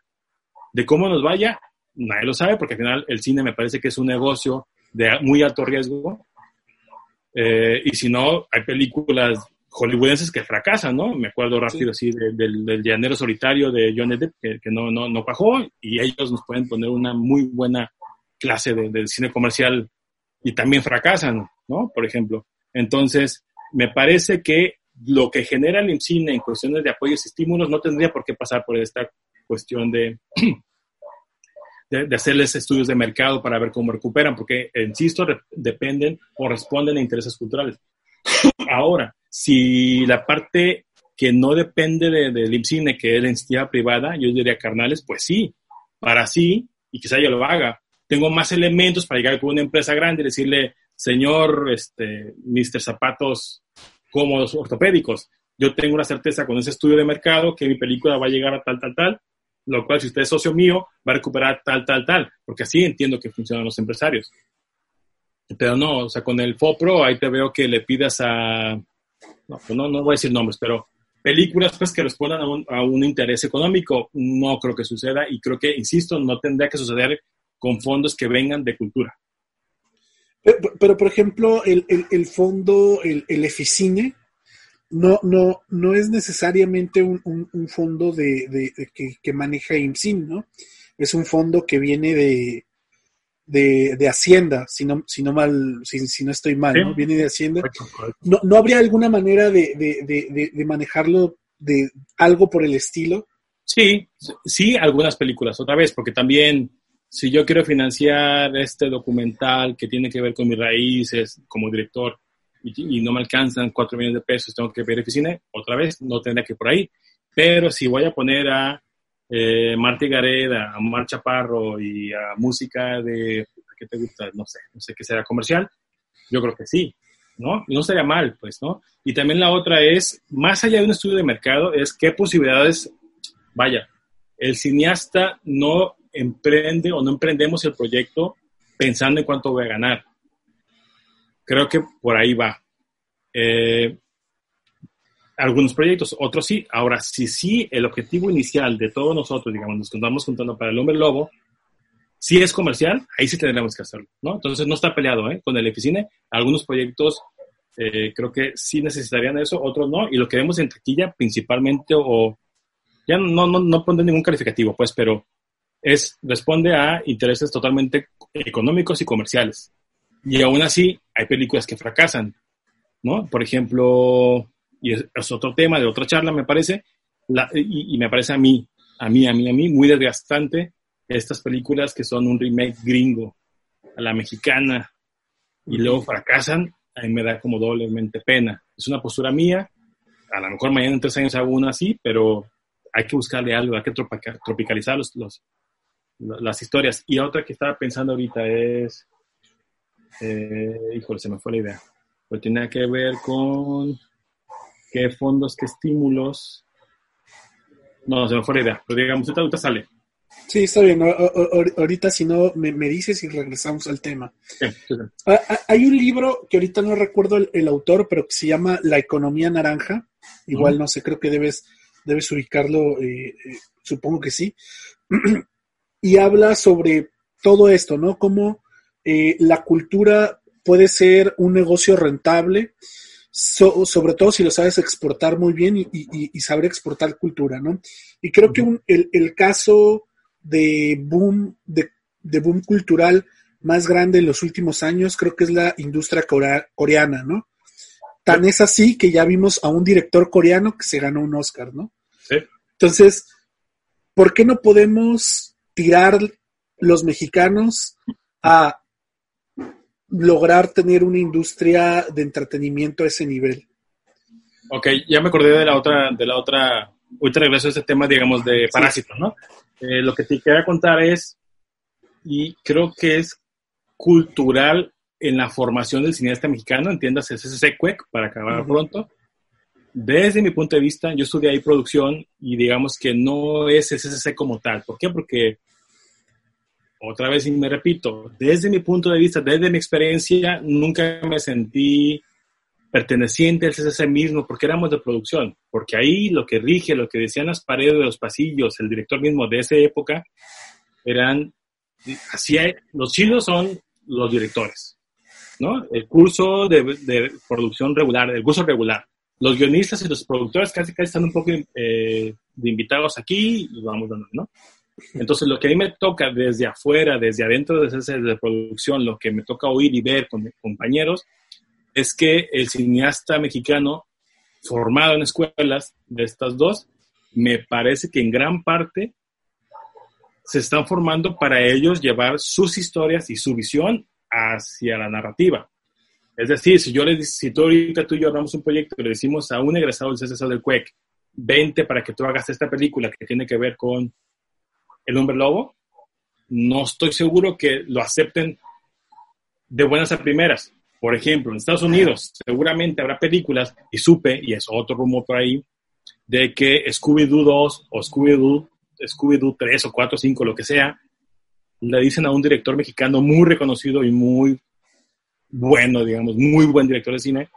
De cómo nos vaya, nadie lo sabe, porque al final el cine me parece que es un negocio de muy alto riesgo. Eh, y si no, hay películas hollywoodenses que fracasan, ¿no? Me acuerdo rápido así del, del, llanero solitario de John Depp, que, que, no, no, no bajó, y ellos nos pueden poner una muy buena clase de, del cine comercial y también fracasan, ¿no? Por ejemplo. Entonces, me parece que lo que genera el cine en cuestiones de apoyos y estímulos no tendría por qué pasar por esta cuestión de, de, de, hacerles estudios de mercado para ver cómo recuperan, porque, insisto, dependen o responden a intereses culturales. Ahora, si la parte que no depende del de, IMCINE, que es la entidad privada, yo diría carnales, pues sí, para sí, y quizá yo lo haga. Tengo más elementos para llegar con una empresa grande y decirle, señor, este, Mr. Zapatos cómodos ortopédicos, yo tengo una certeza con ese estudio de mercado que mi película va a llegar a tal, tal, tal, lo cual si usted es socio mío, va a recuperar tal, tal, tal, porque así entiendo que funcionan los empresarios. Pero no, o sea, con el FOPRO ahí te veo que le pidas a no, pues no, no voy a decir nombres, pero películas pues que respondan a un, a un, interés económico, no creo que suceda y creo que, insisto, no tendría que suceder con fondos que vengan de cultura. Pero, por ejemplo, el, el, fondo, el, el Eficine, no, no, no es necesariamente un, un, fondo de, de, que, que, maneja IMSIN, ¿no? Es un fondo que viene de, de, Hacienda, si no, si no mal, si, no estoy mal, ¿no? Viene de Hacienda. ¿No, ¿No habría alguna manera de, de, manejarlo de algo por el estilo? Sí, sí, algunas películas, otra vez, porque también si yo quiero financiar este documental que tiene que ver con mis raíces como director y, no me alcanzan cuatro millones de pesos, tengo que ver oficina, otra vez, no tendrá que por ahí. Pero si voy a poner a eh, Gareda, a Mar Chaparro y a música de, ¿qué te gusta? No sé, no sé qué será comercial, yo creo que sí, ¿no? Y no sería mal, pues, ¿no? Y también la otra es, más allá de un estudio de mercado, es qué posibilidades, vaya, el cineasta no emprende o no emprendemos el proyecto pensando en cuánto voy a ganar. Creo que por ahí va. Eh, algunos proyectos, otros sí. Ahora, si sí el objetivo inicial de todos nosotros, digamos, nos estamos juntando para el hombre lobo, si es comercial, ahí sí tendremos que hacerlo, ¿no? Entonces no está peleado ¿eh? con el Eficine. Algunos proyectos eh, creo que sí necesitarían eso, otros no. Y lo que vemos en taquilla principalmente, o ya no, no, no pone ningún calificativo, pues, pero es, responde a intereses totalmente económicos y comerciales. Y aún así, hay películas que fracasan, ¿no? Por ejemplo, y es, otro tema de otra charla, me parece, y, me parece a mí, a mí, a mí, a mí, muy desgastante estas películas que son un remake gringo a la mexicana y luego fracasan, a mí me da como doblemente pena. Es una postura mía, a lo mejor mañana en tres años hago una así, pero hay que buscarle algo, hay que tropicalizar los, las historias. Y otra que estaba pensando ahorita es, eh, híjole, se me fue la idea, pues tiene que ver con qué fondos, qué estímulos. No, se me fue la idea, pero digamos, esta duda sale. Sí, está bien. ahorita, si no, me, dices y regresamos al tema. Ah, ah, hay un libro que ahorita no recuerdo el, autor, pero que se llama La economía naranja. Igual, no sé, creo que debes, debes ubicarlo, eh, eh, supongo que sí. y habla sobre todo esto, ¿no? Cómo eh, la cultura puede ser un negocio rentable, sobre todo si lo sabes exportar muy bien y, saber exportar cultura, ¿no? Y creo que el, caso de boom, de, boom cultural más grande en los últimos años, creo que es la industria coreana, ¿no? Tan es así que ya vimos a un director coreano que se ganó un Oscar, ¿no? Sí. Entonces, ¿por qué no podemos tirar los mexicanos a lograr tener una industria de entretenimiento a ese nivel. Ok, ya me acordé de la otra, de la otra, ahorita regreso a ese tema, digamos, de parásitos, ¿no? Eh, lo que te quería contar es, y creo que es cultural en la formación del cineasta mexicano, entiendas, es ese SECUEC, para acabar pronto. Desde mi punto de vista, yo estudié ahí producción y digamos que no es SSC como tal. ¿Por qué? Porque otra vez y me repito, desde mi punto de vista, desde mi experiencia, nunca me sentí perteneciente al CCC mismo porque éramos de producción, porque ahí lo que rige, lo que decían las paredes de los pasillos, el director mismo de esa época, eran, así los chilos son los directores, ¿no? El curso de, producción regular, el curso regular. Los guionistas y los productores casi casi están un poco eh, de invitados aquí y vamos dando, ¿no? Entonces, lo que a mí me toca desde afuera, desde adentro de ese de producción, lo que me toca oír y ver con mis compañeros, es que el cineasta mexicano formado en escuelas de estas dos, me parece que en gran parte se están formando para ellos llevar sus historias y su visión hacia la narrativa. Es decir, si yo les si tú ahorita tú y yo hablamos un proyecto y le decimos a un egresado del CSS del CUEC, vente para que tú hagas esta película que tiene que ver con el hombre lobo, no estoy seguro que lo acepten de buenas a primeras. Por ejemplo, en Estados Unidos seguramente habrá películas, y supe, y es otro rumor por ahí, de que Scooby-Doo 2 o Scooby-Doo Scooby 3 o 4 o 5, lo que sea, le dicen a un director mexicano muy reconocido y muy bueno, digamos, muy buen director de cine,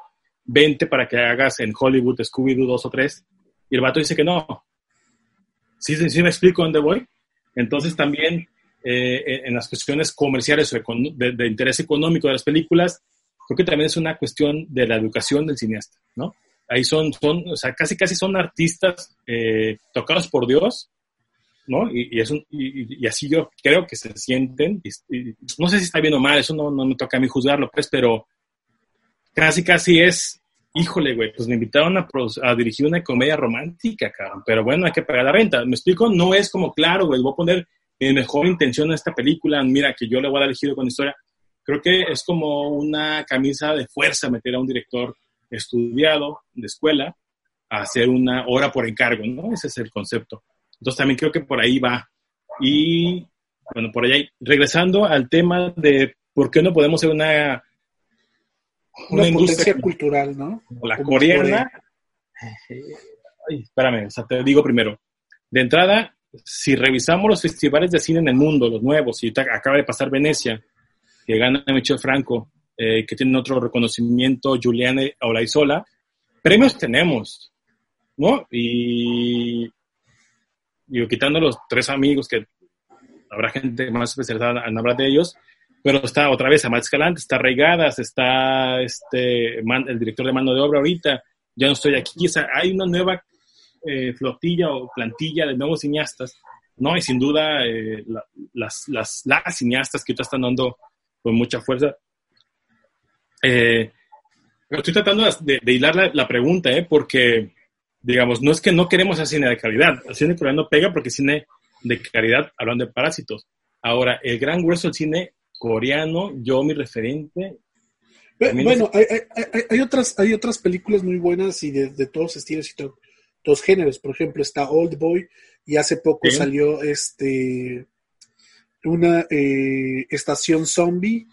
vente para que hagas en Hollywood Scooby-Doo 2 o 3. Y el vato dice que no. ¿Sí, sí me explico dónde voy? Entonces también eh, en las cuestiones comerciales o de, interés económico de las películas, creo que también es una cuestión de la educación del cineasta, ¿no? Ahí son, son o sea, casi casi son artistas eh, tocados por Dios, ¿no? Y, y, es un, y, y, así yo creo que se sienten, no sé si está bien o mal, eso no, no me toca a mí juzgarlo, pues, pero casi casi es híjole, güey, pues me invitaron a, a, dirigir una comedia romántica, cabrón, pero bueno, hay que pagar la renta. Me explico, no es como, claro, güey, voy a poner mi mejor intención a esta película, mira, que yo le voy a dar el giro con historia. Creo que es como una camisa de fuerza meter a un director estudiado de escuela a hacer una hora por encargo, ¿no? Ese es el concepto. Entonces también creo que por ahí va. Y, bueno, por allá, regresando al tema de por qué no podemos ser una una, industria cultural, ¿no? La coreana. Ay, espérame, o sea, te digo primero. De entrada, si revisamos los festivales de cine en el mundo, los nuevos, y acaba de pasar Venecia, que gana Michel Franco, eh, que tiene otro reconocimiento, Juliane Olaizola, premios tenemos, ¿no? Y, y quitando los tres amigos que habrá gente más especializada en hablar de ellos, pero está otra vez Amat Escalante, está Reigadas, está este, el director de mano de obra ahorita, ya no estoy aquí, sea, hay una nueva eh, flotilla o plantilla de nuevos cineastas, ¿no? Y sin duda eh, las, las, las, cineastas que ahorita están dando con mucha fuerza. Eh, estoy tratando de, de hilar la, la, pregunta, ¿eh? Porque, digamos, no es que no queremos hacer cine de calidad, el cine coreano no pega porque cine de calidad, hablando de parásitos. Ahora, el gran grueso del cine coreano, yo mi referente. Bueno, hay, hay, hay, otras, hay otras películas muy buenas y de, de todos estilos y todos géneros. Por ejemplo, está Old Boy y hace poco ¿Sí? salió este una eh, estación zombie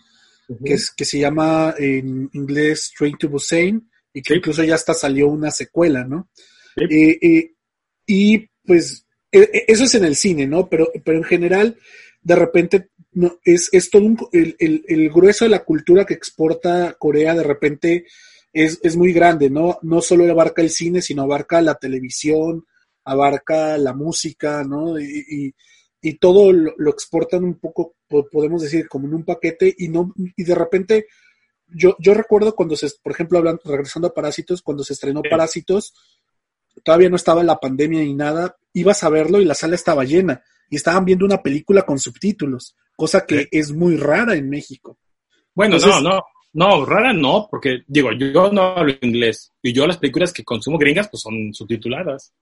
uh -huh. que, es, que se llama en inglés Train to Busan y que ¿Sí? incluso ya hasta salió una secuela, ¿no? Eh, eh, y pues e, e, eso es en el cine, ¿no? Pero, pero en general, de repente no, es, es todo un, el, el, el, grueso de la cultura que exporta Corea de repente es, es, muy grande, ¿no? No solo abarca el cine, sino abarca la televisión, abarca la música, ¿no? Y, y, y todo lo, lo, exportan un poco, podemos decir, como en un paquete y no y de repente yo, yo recuerdo cuando se, por ejemplo, hablando, regresando a Parásitos, cuando se estrenó Parásitos, todavía no estaba la pandemia ni nada, ibas a verlo y la sala estaba llena y estaban viendo una película con subtítulos, cosa que sí. es muy rara en México. Bueno, Entonces, no, no, no, rara no, porque digo, yo no hablo inglés y yo las películas que consumo gringas pues son subtituladas.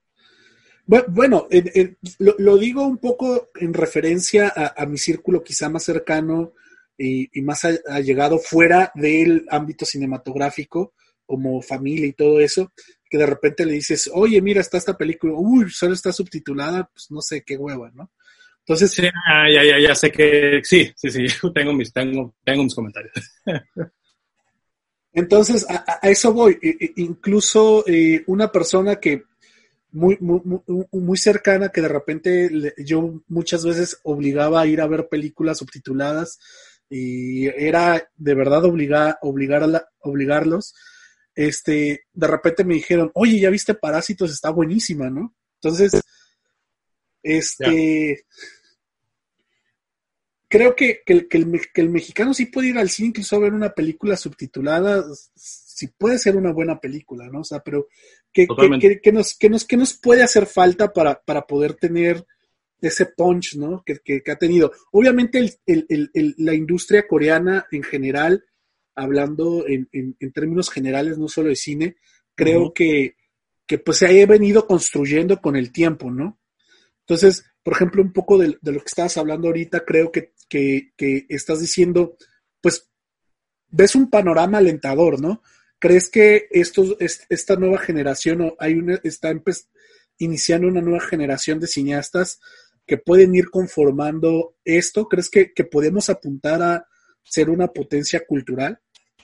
Bueno, eh, eh, lo, lo, digo un poco en referencia a, a mi círculo quizá más cercano y, y más allegado fuera del ámbito cinematográfico, como familia y todo eso, que de repente le dices, oye, mira, está esta película, uy, solo está subtitulada, pues no sé qué hueva, ¿no? Entonces. Sí, ah, ya, ya, ya sé que sí, sí, sí, tengo mis, tengo, tengo mis comentarios. Entonces, a, a, eso voy. incluso eh, una persona que muy, muy, muy, cercana, que de repente le, yo muchas veces obligaba a ir a ver películas subtituladas y era de verdad obligar, obligar la, obligarlos. Este, de repente me dijeron, oye, ya viste Parásitos, está buenísima, ¿no? Entonces, este, yeah creo que, que, que, el, que, el, mexicano sí puede ir al cine incluso a ver una película subtitulada, sí puede ser una buena película, ¿no? O sea, pero ¿qué, qué, nos, qué, nos, qué nos puede hacer falta para, para poder tener ese punch, ¿no? Que, que, que ha tenido. Obviamente el, el, el, la industria coreana en general, hablando en, en, en, términos generales, no solo de cine, creo uh -huh. que, que pues se ha venido construyendo con el tiempo, ¿no? Entonces, por ejemplo, un poco de, de, lo que estabas hablando ahorita, creo que, que, que, estás diciendo, pues, ves un panorama alentador, ¿no? ¿Crees que estos, esta nueva generación, hay una, está iniciando una nueva generación de cineastas que pueden ir conformando esto? ¿Crees que, que podemos apuntar a ser una potencia cultural,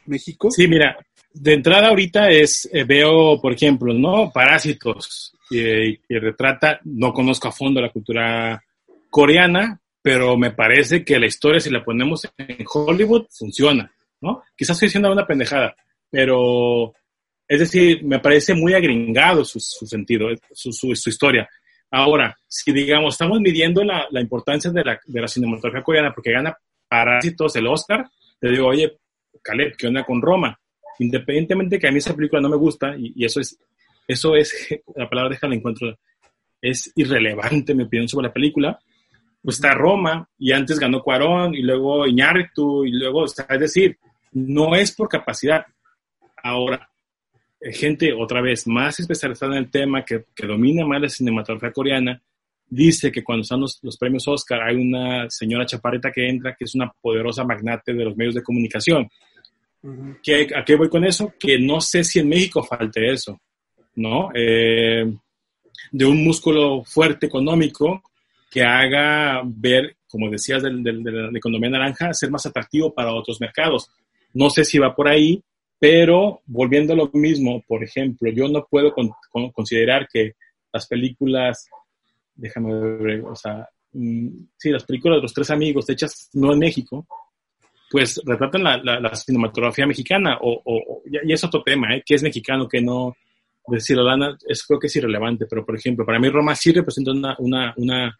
México? Sí, mira, de entrada ahorita es, eh, veo, por ejemplo, ¿no? Parásitos, que, retrata, no conozco a fondo la cultura coreana, pero me parece que la historia, si la ponemos en Hollywood, funciona, ¿no? Quizás estoy diciendo una pendejada, pero es decir, me parece muy agringado su, sentido, su, historia. Ahora, si digamos, estamos midiendo la, la importancia de de la cinematografía coreana porque gana Parásitos el Oscar, te digo, oye, Caleb, ¿qué onda con Roma? Independientemente de que a mí esa película no me gusta, y, y eso es, eso es, la palabra déjala encuentro, es irrelevante mi opinión sobre la película, pues está Roma, y antes ganó Cuarón, y luego Iñárritu, y luego, o sea, es decir, no es por capacidad. Ahora, eh, gente, otra vez, más especializada en el tema, que, que domina más la cinematografía coreana, dice que cuando están los, los, premios Oscar hay una señora chaparrita que entra que es una poderosa magnate de los medios de comunicación. ¿Qué, ¿A qué voy con eso? Que no sé si en México falte eso, ¿no? Eh, de un músculo fuerte económico que haga ver, como decías, de, de, de, la economía naranja, ser más atractivo para otros mercados. No sé si va por ahí, pero volviendo a lo mismo, por ejemplo, yo no puedo con, con, considerar que las películas, déjame ver, o sea, mmm, sí, las películas de los tres amigos hechas no en México, pues retratan la, la, la cinematografía mexicana, o, o, y es otro tema, ¿eh? que es mexicano, que no, decir Lana, es, creo que es irrelevante, pero por ejemplo, para mí Roma sí representa una, una, una,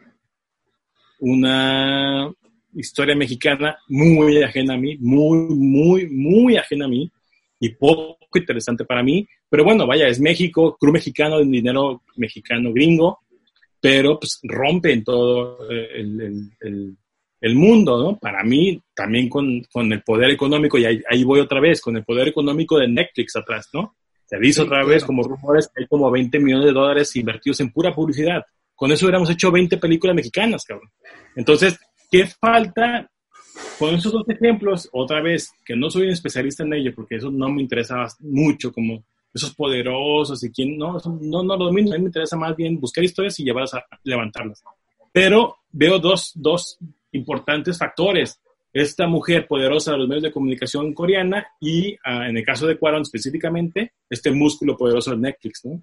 una historia mexicana muy ajena a mí, muy, muy, muy ajena a mí y poco interesante para mí. Pero bueno, vaya, es México, club mexicano, dinero mexicano gringo, pero pues rompe en todo el, el, el, el mundo, ¿no? Para mí, también con, con el poder económico, y ahí, ahí, voy otra vez, con el poder económico de Netflix atrás, ¿no? Se dice sí, otra claro. vez, como rumores, que hay como 20 millones de dólares invertidos en pura publicidad. Con eso hubiéramos hecho 20 películas mexicanas, cabrón. Entonces, ¿qué falta? Con esos dos ejemplos, otra vez, que no soy un especialista en ello, porque eso no me interesa mucho, como esos poderosos y quién, no, no, no lo domino, a mí me interesa más bien buscar historias y llevarlas a levantarlas. Pero veo dos, dos importantes factores. Esta mujer poderosa de los medios de comunicación coreana y, uh, en el caso de Cuarón específicamente, este músculo poderoso de Netflix, ¿no?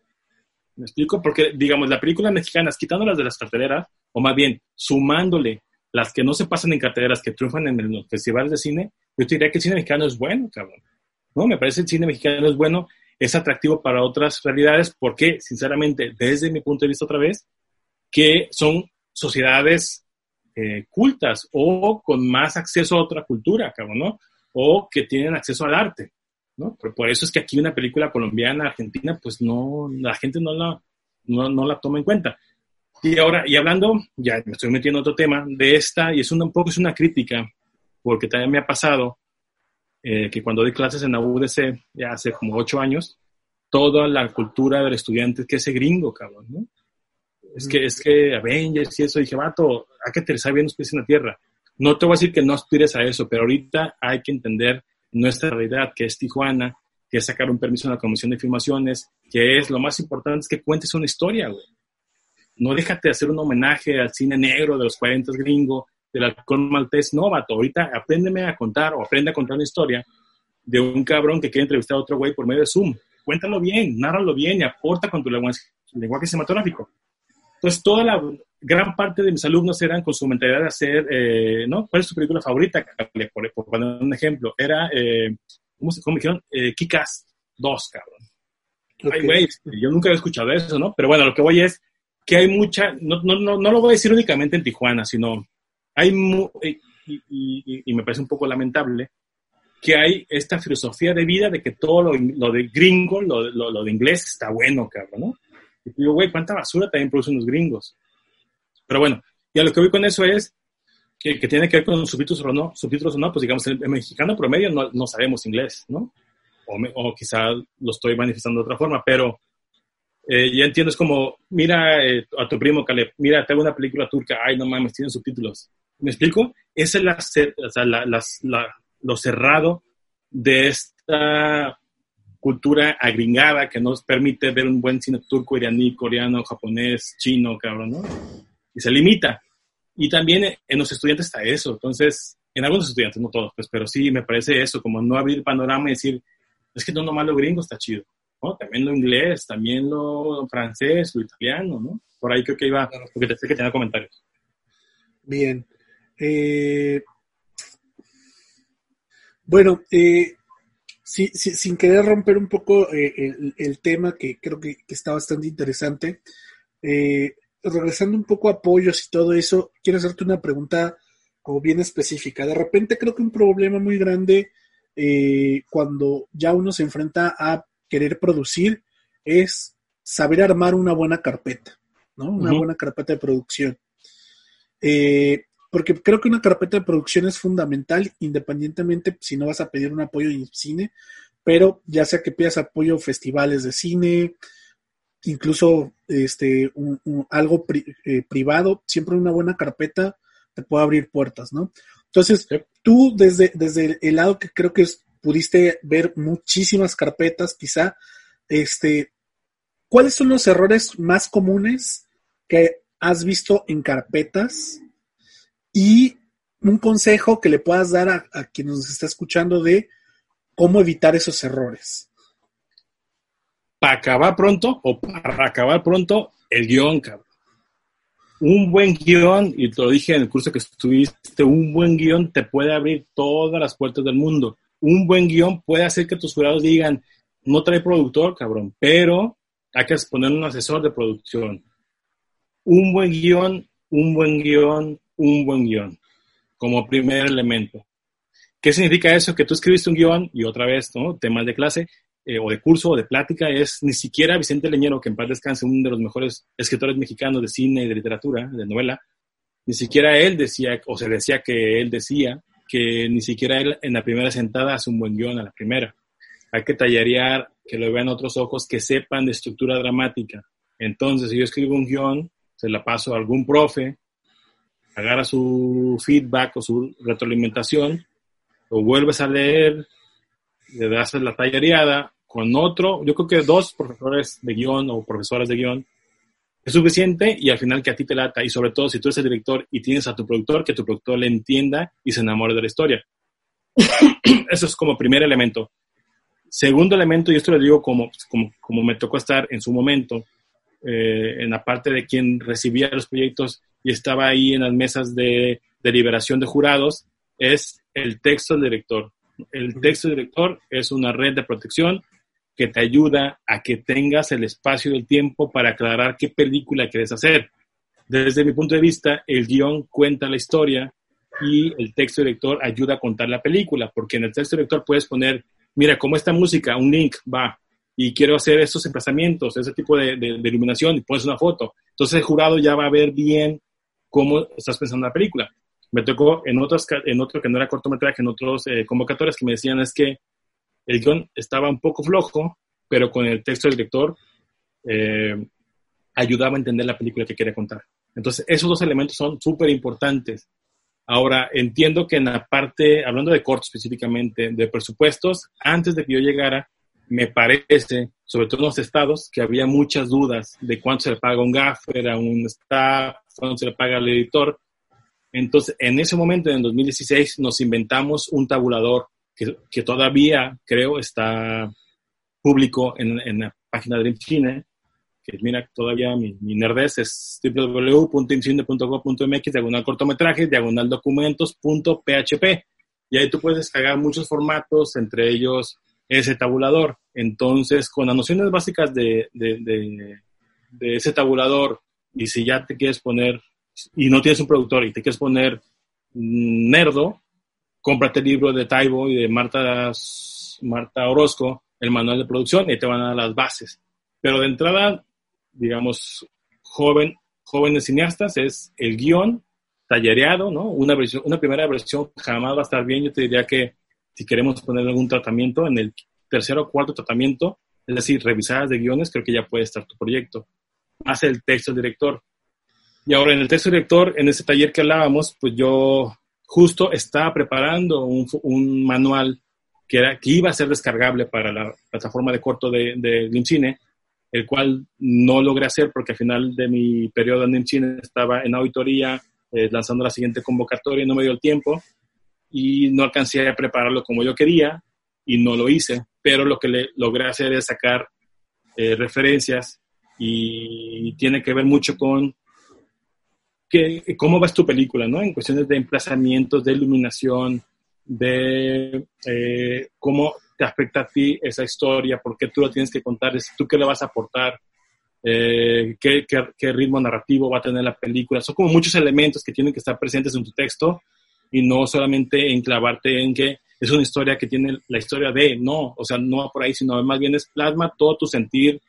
¿Me explico? Porque, digamos, la película mexicana, quitándolas de las carteleras, o más bien, sumándole las que no se pasan en carteleras, que triunfan en los festivales de cine, yo te diría que el cine mexicano es bueno, cabrón. No, me parece que el cine mexicano es bueno, es atractivo para otras realidades, porque, sinceramente, desde mi punto de vista otra vez, que son sociedades eh, cultas o con más acceso a otra cultura, cabrón, ¿no? O que tienen acceso al arte. ¿no? Pero por eso es que aquí una película colombiana, argentina, pues no, la gente no la, no, no la toma en cuenta. Y ahora, y hablando, ya me estoy metiendo en otro tema, de esta, y es un poco es una crítica, porque también me ha pasado eh, que cuando doy clases en la UDC, ya hace como ocho años, toda la cultura del estudiante es que ese gringo, cabrón, ¿no? Es que, es que Avengers y eso, dije, vato, hay que aterrizar bien los pies en la tierra. No te voy a decir que no aspires a eso, pero ahorita hay que entender nuestra realidad, que es Tijuana, que es sacar un permiso en la Comisión de Filmaciones, que es lo más importante es que cuentes una historia, güey. No déjate hacer un homenaje al cine negro de los 40 gringo, del alcohol maltés. No, vato, ahorita apréndeme a contar o aprende a contar una historia de un cabrón que quiere entrevistar a otro güey por medio de Zoom. Cuéntalo bien, nárralo bien y aporta con tu lenguaje, lenguaje cinematográfico. Entonces, toda la gran parte de mis alumnos eran con su mentalidad de hacer, eh, ¿no? ¿Cuál es tu película favorita? Por, por poner un ejemplo. Era, eh, ¿cómo, se, ¿cómo me dijeron? Eh, Kikas 2, cabrón. Okay. Ay, güey, yo nunca había escuchado eso, ¿no? Pero bueno, lo que voy es que hay mucha, no, no, no, no lo voy a decir únicamente en Tijuana, sino hay, mu y, y, y, me parece un poco lamentable, que hay esta filosofía de vida de que todo lo, lo de gringo, lo, lo, lo, de inglés está bueno, cabrón, ¿no? Y digo, güey, ¿cuánta basura también producen los gringos? Pero bueno, y a lo que voy con eso es que, que tiene que ver con subtítulos o no, subtítulos o no, pues digamos, el, el mexicano promedio no, no, sabemos inglés, ¿no? O, me, o, quizá lo estoy manifestando de otra forma, pero eh, ya entiendo, es como, mira eh, a tu primo Caleb, mira, tengo una película turca, ay, no mames, tienen subtítulos. ¿Me explico? Esa es la, o sea, la, la, la, lo cerrado de esta cultura agringada que nos permite ver un buen cine turco, iraní, coreano, japonés, chino, cabrón, ¿no? Y se limita. Y también en los estudiantes está eso. Entonces, en algunos estudiantes, no todos, pues, pero sí me parece eso, como no abrir panorama y decir, es que no nomás lo gringo está chido, ¿no? También lo inglés, también lo francés, lo italiano, ¿no? Por ahí creo que iba, porque te sé que tenía comentarios. Bien. Eh, bueno, eh, sí, sí, sin querer romper un poco eh, el, el, tema que creo que, que, está bastante interesante, eh, regresando un poco a apoyos y todo eso, quiero hacerte una pregunta como bien específica. De repente creo que un problema muy grande eh, cuando ya uno se enfrenta a querer producir es saber armar una buena carpeta, ¿no? Una buena carpeta de producción. Eh, porque creo que una carpeta de producción es fundamental, independientemente si no vas a pedir un apoyo en cine, pero ya sea que pidas apoyo a festivales de cine, incluso este, algo eh, privado, siempre una buena carpeta te puede abrir puertas, ¿no? Entonces, tú desde, desde el lado que creo que pudiste ver muchísimas carpetas, quizá, este, ¿cuáles son los errores más comunes que has visto en carpetas? Y un consejo que le puedas dar a, a quien nos está escuchando de cómo evitar esos errores para acabar pronto o para acabar pronto el guion, cabrón. Un buen guion, y te lo dije en el curso que estuviste, un buen guion te puede abrir todas las puertas del mundo. Un buen guion puede hacer que tus jurados digan, no trae productor, cabrón, pero hay que poner un asesor de producción. Un buen guion, un buen guion, un buen guion, como primer elemento. ¿Qué significa eso? Que tú escribiste un guion y otra vez, ¿no? Temas de clase, eh, o de curso o de plática es ni siquiera Vicente Leñero, que en paz descanse, uno de los mejores escritores mexicanos de cine y de literatura, de novela, ni siquiera él decía, o se decía que él decía, que ni siquiera él en la primera sentada hace un buen guion a la primera. Hay que tallarear, que lo vean otros ojos, que sepan de estructura dramática. Entonces, si yo escribo un guion, se la paso a algún profe, agarra su feedback o su retroalimentación, lo vuelves a leer, le das la tallareada, con otro, yo creo que dos profesores de guion o profesoras de guion es suficiente y al final que a ti te lata y sobre todo si tú eres el director y tienes a tu productor, que tu productor le entienda y se enamore de la historia. Eso es como primer elemento. Segundo elemento, y esto lo digo como, como, como me tocó estar en su momento, eh, en la parte de quien recibía los proyectos y estaba ahí en las mesas de deliberación de jurados, es el texto del director. El texto director es una red de protección que te ayuda a que tengas el espacio y el tiempo para aclarar qué película quieres hacer. Desde mi punto de vista, el guion cuenta la historia y el texto director ayuda a contar la película, porque en el texto director puedes poner, mira, como esta música, un link, va, y quiero hacer estos emplazamientos, ese tipo de, iluminación, y pones una foto. Entonces el jurado ya va a ver bien cómo estás pensando la película. Me tocó en, otros, en otro que no era cortometraje, en otros eh, convocatorias que me decían es que el guion estaba un poco flojo, pero con el texto del director eh, ayudaba a entender la película que quería contar. Entonces, esos dos elementos son súper importantes. Ahora, entiendo que en la parte, hablando de corto específicamente, de presupuestos, antes de que yo llegara, me parece, sobre todo en los estados, que había muchas dudas de cuánto se le paga un gaffer, a un staff, cuánto se le paga al editor. Entonces, en ese momento, en 2016, nos inventamos un tabulador que, todavía creo está público en, la página de Cine, que mira, todavía mi, mi es www.imcine.gov.mx, diagonal cortometrajes, diagonal documentos.php. Y ahí tú puedes descargar muchos formatos, entre ellos ese tabulador. Entonces, con las nociones básicas de, de, de ese tabulador, y si ya te quieres poner y no tienes un productor y te quieres poner nerdo, cómprate el libro de Taibo y de Marta, Marta Orozco, el manual de producción, y te van a dar las bases. Pero de entrada, digamos, joven, jóvenes cineastas es el guion tallereado, ¿no? Una, primera versión jamás va a estar bien. Yo te diría que si queremos poner algún tratamiento, en el tercero o cuarto tratamiento, es decir, revisadas de guiones, creo que ya puede estar tu proyecto. Hace el texto del director. Y ahora en el texto director, en ese taller que hablábamos, pues yo justo estaba preparando un, manual que, era, que iba a ser descargable para la plataforma de corto de, de el cual no logré hacer porque al final de mi periodo en IMCINE estaba en auditoría, eh, lanzando la siguiente convocatoria y no me dio el tiempo y no alcancé a prepararlo como yo quería y no lo hice, pero lo que le logré hacer es sacar eh, referencias y tiene que ver mucho con cómo ves tu película, ¿no? En cuestiones de emplazamientos, de iluminación, de eh, cómo te afecta a ti esa historia, por qué tú lo tienes que contar, tú qué le vas a aportar. eh, qué, qué, ritmo narrativo va a tener la película. Son como muchos elementos que tienen que estar presentes en tu texto y no solamente enclavarte en que es una historia que tiene la historia de, no, o sea, no por ahí, sino más bien es plasma todo tu sentir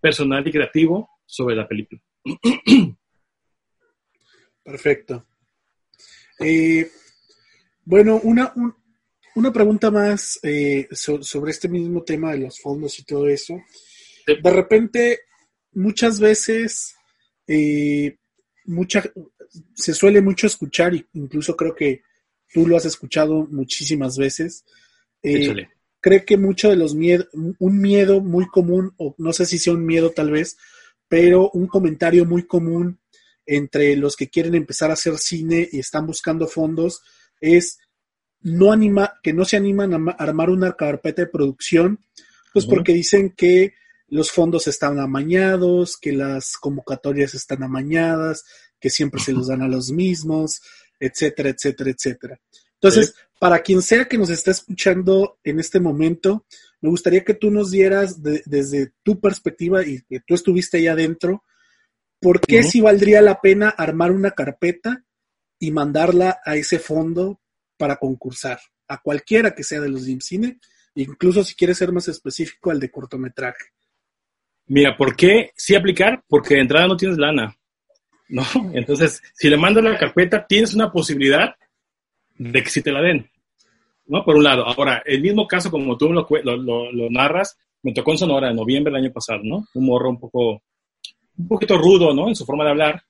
personal y creativo sobre la película. Perfecto. Eh, bueno, una, una pregunta más eh, sobre este mismo tema de los fondos y todo eso. De repente, muchas veces, eh, mucha, se suele mucho escuchar, incluso creo que tú lo has escuchado muchísimas veces. Eh, cree que mucho de los miedos, un miedo muy común, o no sé si sea un miedo tal vez, pero un comentario muy común entre los que quieren empezar a hacer cine y están buscando fondos es no anima, que no se animan a armar una carpeta de producción, pues porque dicen que los fondos están amañados, que las convocatorias están amañadas, que siempre se los dan a los mismos, etcétera, etcétera, etcétera. Entonces, para quien sea que nos está escuchando en este momento, me gustaría que tú nos dieras desde tu perspectiva y que tú estuviste ahí adentro, ¿por qué si valdría la pena armar una carpeta y mandarla a ese fondo para concursar? A cualquiera que sea de los cine, incluso si quieres ser más específico, al de cortometraje. Mira, ¿por qué sí aplicar? Porque de entrada no tienes lana, ¿no? Entonces, si le mandas la carpeta, tienes una posibilidad de que sí te la den, ¿no? Por un lado. Ahora, el mismo caso, como tú lo, lo, narras, me tocó en Sonora en noviembre del año pasado, ¿no? Un morro un poco, un poquito rudo, ¿no? En su forma de hablar.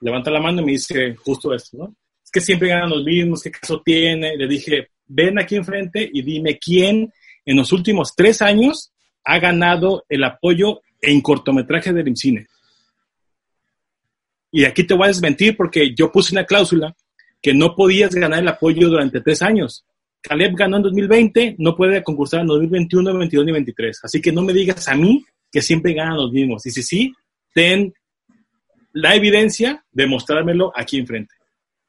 Levanta la mano y me dice justo esto, ¿no? Es que siempre ganan los mismos, ¿qué caso tiene? Le dije, ven aquí enfrente y dime quién en los últimos tres años ha ganado el apoyo en cortometraje del IMCINE. Y aquí te voy a desmentir porque yo puse una cláusula que no podías ganar el apoyo durante tres años. Caleb ganó en 2020, no puede concursar en 2021, 2022 ni 2023. Así que no me digas a mí que siempre ganan los mismos. Y si sí, ten la evidencia de mostrármelo aquí enfrente.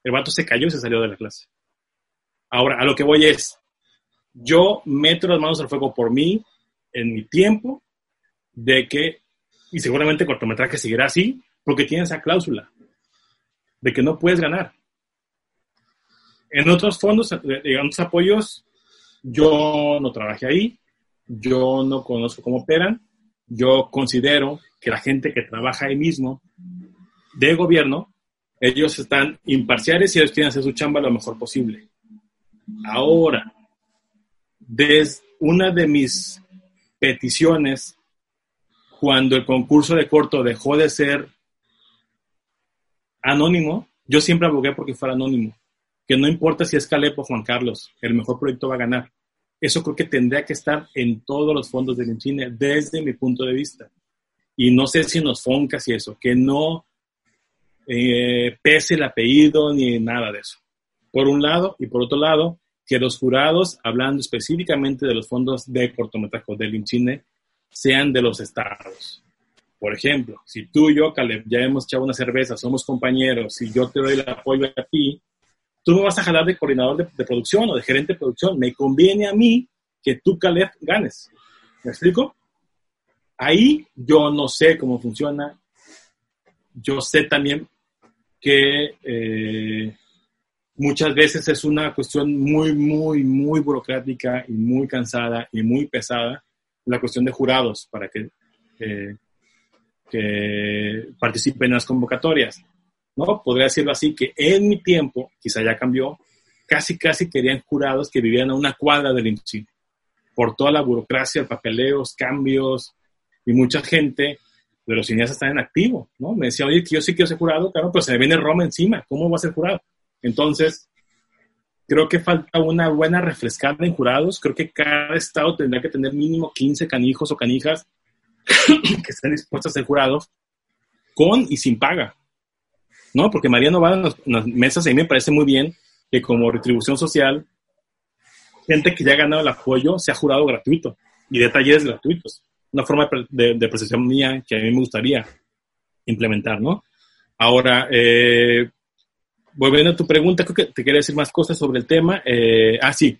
El vato se cayó y se salió de la clase. Ahora, a lo que voy es, yo meto las manos al fuego por mí, en mi tiempo de que, y seguramente el cortometraje seguirá así, porque tiene esa cláusula de que no puedes ganar. En otros fondos, eh, digamos, apoyos, yo no trabajé ahí, yo no conozco cómo operan, yo considero que la gente que trabaja ahí mismo de gobierno, ellos están imparciales y ellos quieren hacer su chamba lo mejor posible. Ahora, desde una de mis peticiones cuando el concurso de corto dejó de ser anónimo, yo siempre abogué porque fuera anónimo. Que no importa si es Caleb o Juan Carlos, el mejor proyecto va a ganar. Eso creo que tendría que estar en todos los fondos del cine, desde mi punto de vista. Y no sé si nos foncas y eso, que no eh, pese el apellido ni nada de eso. Por un lado, y por otro lado, que los jurados, hablando específicamente de los fondos de cortometraje del INCINE, sean de los estados. Por ejemplo, si tú y yo, Caleb, ya hemos echado una cerveza, somos compañeros, si yo te doy el apoyo a ti, tú me vas a jalar de coordinador de, producción o de gerente de producción. Me conviene a mí que tú, Caleb, ganes. ¿Me explico? Ahí yo no sé cómo funciona. Yo sé también que eh, muchas veces es una cuestión muy, muy, muy burocrática y muy cansada y muy pesada la cuestión de jurados para que, que participen en las convocatorias. ¿No? Podría decirlo así, que en mi tiempo, quizá ya cambió, casi, casi querían jurados que vivían a una cuadra del INSI, por toda la burocracia, papeleos, cambios, y mucha gente de los cineastas están en activo, ¿no? Me decía, oye, que yo sí quiero ser jurado, claro, pero se me viene Roma encima, ¿cómo va a ser jurado? Entonces, creo que falta una buena refrescada en jurados. Creo que cada estado tendrá que tener mínimo 15 canijos o canijas que estén dispuestos a ser jurados con y sin paga. ¿No? Porque María no va en las, mesas y a mí me parece muy bien que como retribución social, gente que ya ha ganado el apoyo sea jurado gratuito y de talleres gratuitos. Una forma de, de, percepción mía que a mí me gustaría implementar, ¿no? Ahora, eh, volviendo a tu pregunta, creo que te quería decir más cosas sobre el tema. Eh, ah, sí.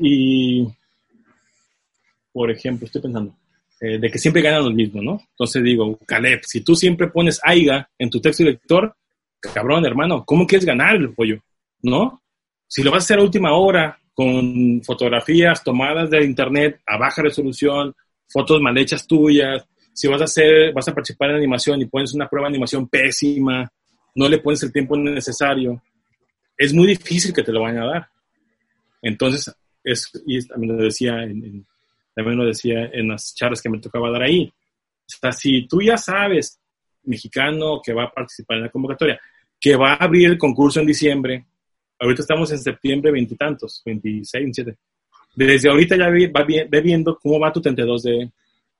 Y, por ejemplo, estoy pensando. Eh, de que siempre ganan los mismos, ¿no? Entonces digo, Caleb, si tú siempre pones AIGA en tu texto lector, cabrón, hermano, ¿cómo quieres ganar el pollo? ¿No? Si lo vas a hacer a última hora, con fotografías tomadas de internet a baja resolución, fotos mal hechas tuyas, si vas a hacer, vas a participar en animación y pones una prueba de animación pésima, no le pones el tiempo necesario, es muy difícil que te lo vayan a dar. Entonces, es, y también lo decía en, también lo decía en las charlas que me tocaba dar ahí. O si tú ya sabes, mexicano que va a participar en la convocatoria, que va a abrir el concurso en diciembre, ahorita estamos en septiembre veintitantos, 26, 27. Desde ahorita ya va ve viendo cómo va tu 32D,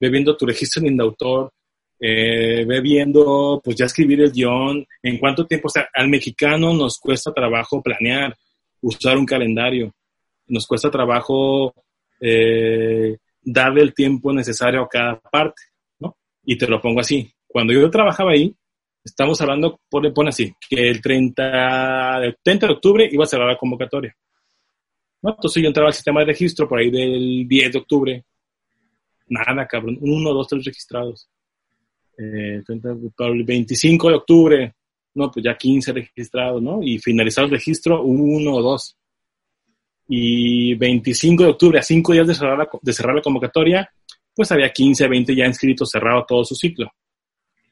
ve viendo tu registro en Indautor, eh, ve viendo, pues ya escribir el guion, en cuánto tiempo, o sea, al mexicano nos cuesta trabajo planear, usar un calendario, nos cuesta trabajo eh, darle el tiempo necesario a cada parte, ¿no? Y te lo pongo así. Cuando yo trabajaba ahí, estamos hablando, pone, pone así, que el 30, el 30 de octubre iba a cerrar la convocatoria. ¿no? Entonces yo entraba al sistema de registro por ahí del 10 de octubre. Nada, cabrón. Uno, dos, tres registrados. Eh, el 25 de octubre, no, pues ya 15 registrados, ¿no? Y finalizado el registro, uno o dos. Y 25 de octubre, a cinco días de cerrar, la, convocatoria, pues había 15, 20 ya inscritos, cerrado todo su ciclo.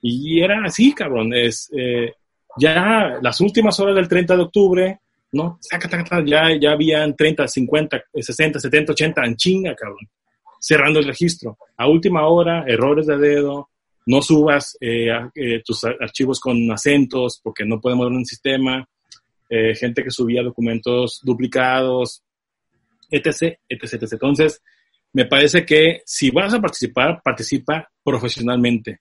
Y era así, cabrón. Es, eh, ya las últimas horas del 30 de octubre, ¿no? Ya, ya habían 30, 50, 60, 70, 80 en chinga, cabrón. Cerrando el registro. A última hora, errores de dedo, no subas eh, eh, tus archivos con acentos porque no podemos ver un sistema, gente que subía documentos duplicados, etc, etc, etc. Entonces, me parece que si vas a participar, participa profesionalmente.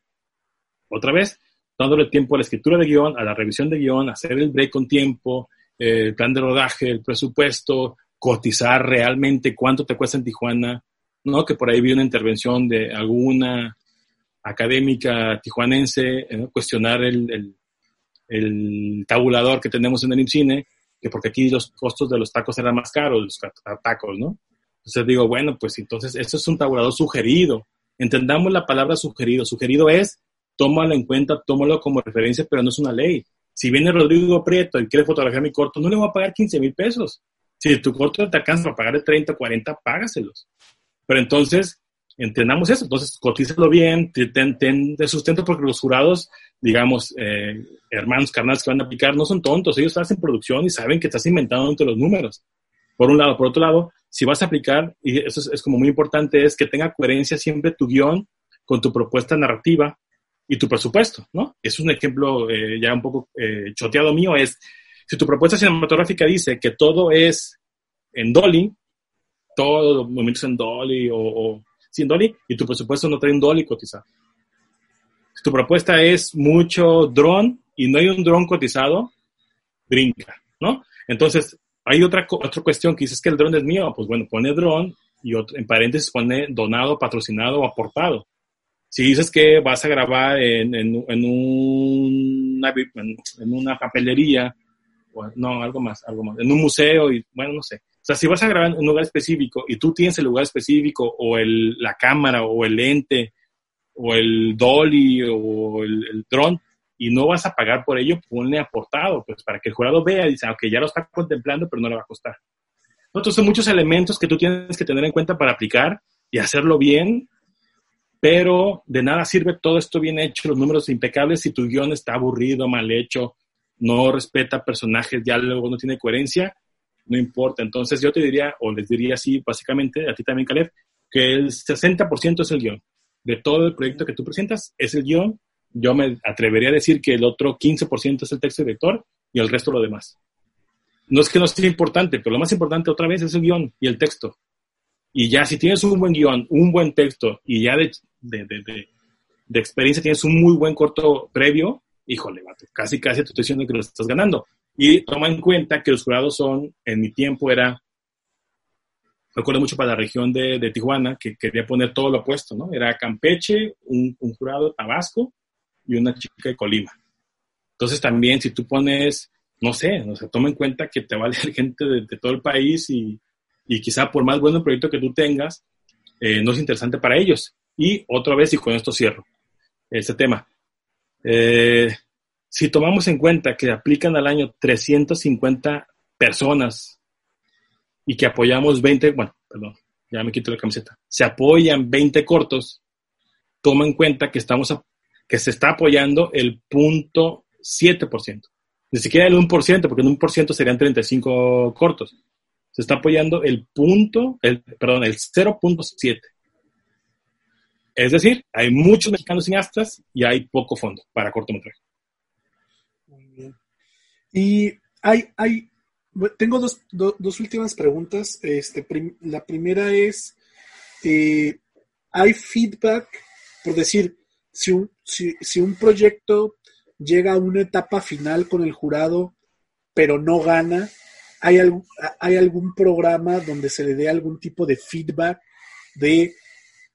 Otra vez, dándole tiempo a la escritura de guion, a la revisión de guion, hacer el break con tiempo, el plan de rodaje, el presupuesto, cotizar realmente cuánto te cuesta en Tijuana, ¿no? Que por ahí vi una intervención de alguna académica tijuanense, eh, cuestionar el, el, tabulador que tenemos en el IMCINE, que porque aquí los costos de los tacos eran más caros, los tacos, ¿no? Entonces digo, bueno, pues entonces esto es un tabulador sugerido. Entendamos la palabra sugerido. Sugerido es, tómalo en cuenta, tómalo como referencia, pero no es una ley. Si viene Rodrigo Prieto y quiere fotografiar mi corto, no le voy a pagar 15 mil pesos. Si tu corto te alcanza para pagarle 30, 40, págaselos. Pero entonces, entendamos eso. Entonces, cotízalo bien, ten, de sustento porque los jurados, digamos, eh, hermanos carnales que van a aplicar, no son tontos. Ellos están en producción y saben que estás inventando entre los números. Por un lado. Por otro lado, si vas a aplicar, y eso es, como muy importante, es que tenga coherencia siempre tu guion con tu propuesta narrativa y tu presupuesto, ¿no? Es un ejemplo eh, ya un poco eh, choteado mío, es, si tu propuesta cinematográfica dice que todo es en Dolly, todos los movimientos en Dolly o sin Dolly y tu presupuesto no trae un Dolly cotizado. Si tu propuesta es mucho dron y no hay un dron cotizado, brinca, ¿no? Entonces, hay otra, otra cuestión que dices que el dron es mío, pues bueno, pone dron y en paréntesis pone donado, patrocinado o aportado. Si dices que vas a grabar en, en, en, una, en una papelería, no, algo más, algo más, en un museo y bueno, no sé sea, si vas a grabar en un lugar específico y tú tienes el lugar específico o el, la cámara o el lente o el dolly o el, el dron y no vas a pagar por ello, ponle aportado, pues para que el jurado vea y dice, ah, ok, ya lo está contemplando, pero no le va a costar. Entonces son muchos elementos que tú tienes que tener en cuenta para aplicar y hacerlo bien, pero de nada sirve todo esto bien hecho, los números impecables, si tu guion está aburrido, mal hecho, no respeta personajes, diálogo, no tiene coherencia, no importa. Entonces yo te diría, o les diría así, básicamente, a ti también, Caleb, que el 60% es el guion. De todo el proyecto que tú presentas es el guion. Yo me atrevería a decir que el otro 15% es el texto director y el resto lo demás. No es que no sea importante, pero lo más importante otra vez es el guion y el texto. Y ya si tienes un buen guion, un buen texto y ya de, de, de, de experiencia tienes un muy buen corto previo, híjole, casi casi te estoy diciendo que lo estás ganando. Y toma en cuenta que los jurados son, en mi tiempo era, recuerdo mucho para la región de, Tijuana, que quería poner todo lo opuesto, ¿no? Era Campeche, un, jurado Tabasco y una chica de Colima. Entonces también si tú pones, no sé, o sea, toma en cuenta que te va a leer gente de, todo el país y, y, quizá por más bueno el proyecto que tú tengas, eh, no es interesante para ellos. Y otra vez, y con esto cierro este tema. Eh, si tomamos en cuenta que aplican al año 350 personas y que apoyamos 20, bueno, perdón, ya me quito la camiseta, se apoyan 20 cortos, toma en cuenta que, estamos que se está apoyando el punto 7%. Ni siquiera el 1%, porque el 1% serían 35 cortos. Se está apoyando el punto, el, perdón, el 0.7. Es decir, hay muchos mexicanos cineastas y hay poco fondo para cortometraje. Y hay, hay, tengo dos, dos últimas preguntas. Este, la primera es, eh, ¿hay feedback? Por decir, si un, si, si un proyecto llega a una etapa final con el jurado, pero no gana, ¿hay, algún, ¿hay algún programa donde se le dé algún tipo de feedback de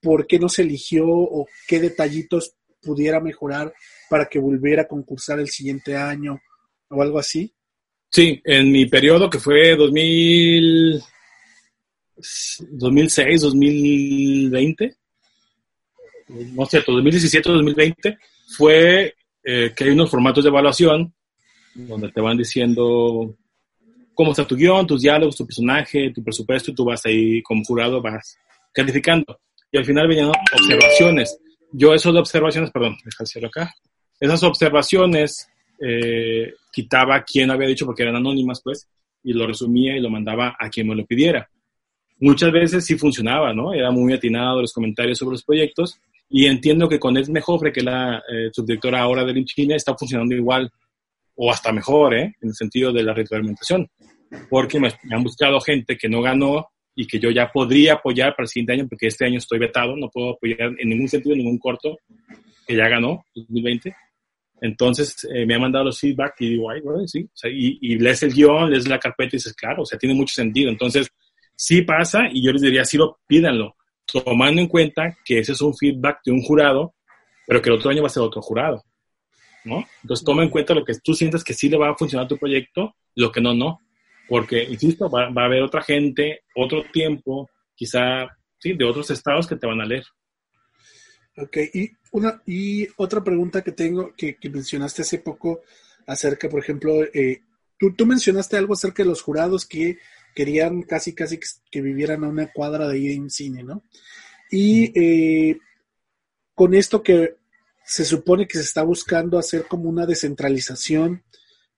por qué no se eligió o qué detallitos pudiera mejorar para que volviera a concursar el siguiente año o algo así? Sí, en mi periodo que fue 2000, 2006, 2020, no cierto, 2017, 2020, fue eh, que hay unos formatos de evaluación donde te van diciendo cómo está tu guion, tus diálogos, tu personaje, tu presupuesto, y tú vas ahí como jurado, vas calificando. Y al final venían observaciones. Yo eso de observaciones, perdón, déjame acá. Esas observaciones eh, quitaba quién había dicho porque eran anónimas, pues, y lo resumía y lo mandaba a quien me lo pidiera. Muchas veces sí funcionaba, ¿no? Era muy atinado los comentarios sobre los proyectos y entiendo que con Esme Jofre, que la eh, subdirectora ahora del INCHINE, está funcionando igual o hasta mejor, ¿eh? En el sentido de la retroalimentación. Porque me, han buscado gente que no ganó y que yo ya podría apoyar para el siguiente año, porque este año estoy vetado, no puedo apoyar en ningún sentido ningún corto que ya ganó, 2020. Entonces eh, me ha mandado los feedback y digo, ay, sí. y, lees el guion, lees la carpeta y dices, claro, o sea, tiene mucho sentido. Entonces, sí pasa y yo les diría, sí lo pídanlo, tomando en cuenta que ese es un feedback de un jurado, pero que el otro año va a ser otro jurado. ¿no? Entonces, toma en cuenta lo que tú sientes que sí le va a funcionar tu proyecto, lo que no, no. Porque, insisto, va, va a haber otra gente, otro tiempo, quizá, sí, de otros estados que te van a leer. Ok, y, una, y otra pregunta que tengo, que, mencionaste hace poco acerca, por ejemplo, eh, tú, tú, mencionaste algo acerca de los jurados que querían casi, casi que, vivieran a una cuadra de ir en cine, ¿no? Y eh, con esto que se supone que se está buscando hacer como una descentralización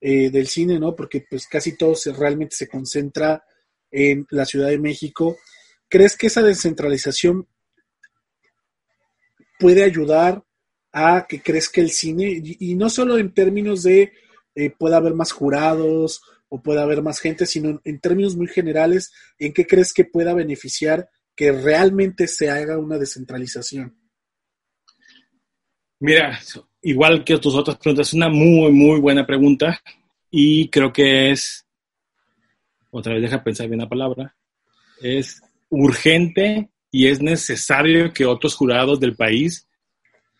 eh, del cine, ¿no? Porque pues casi todo se, realmente se concentra en la Ciudad de México. ¿Crees que esa descentralización puede ayudar a que crezca el cine y, no solo en términos de eh, pueda haber más jurados o pueda haber más gente, sino en, términos muy generales, ¿en qué crees que pueda beneficiar que realmente se haga una descentralización? Mira, igual que tus otras preguntas, es una muy, muy buena pregunta y creo que es, otra vez deja pensar bien la palabra, es urgente y es necesario que otros jurados del país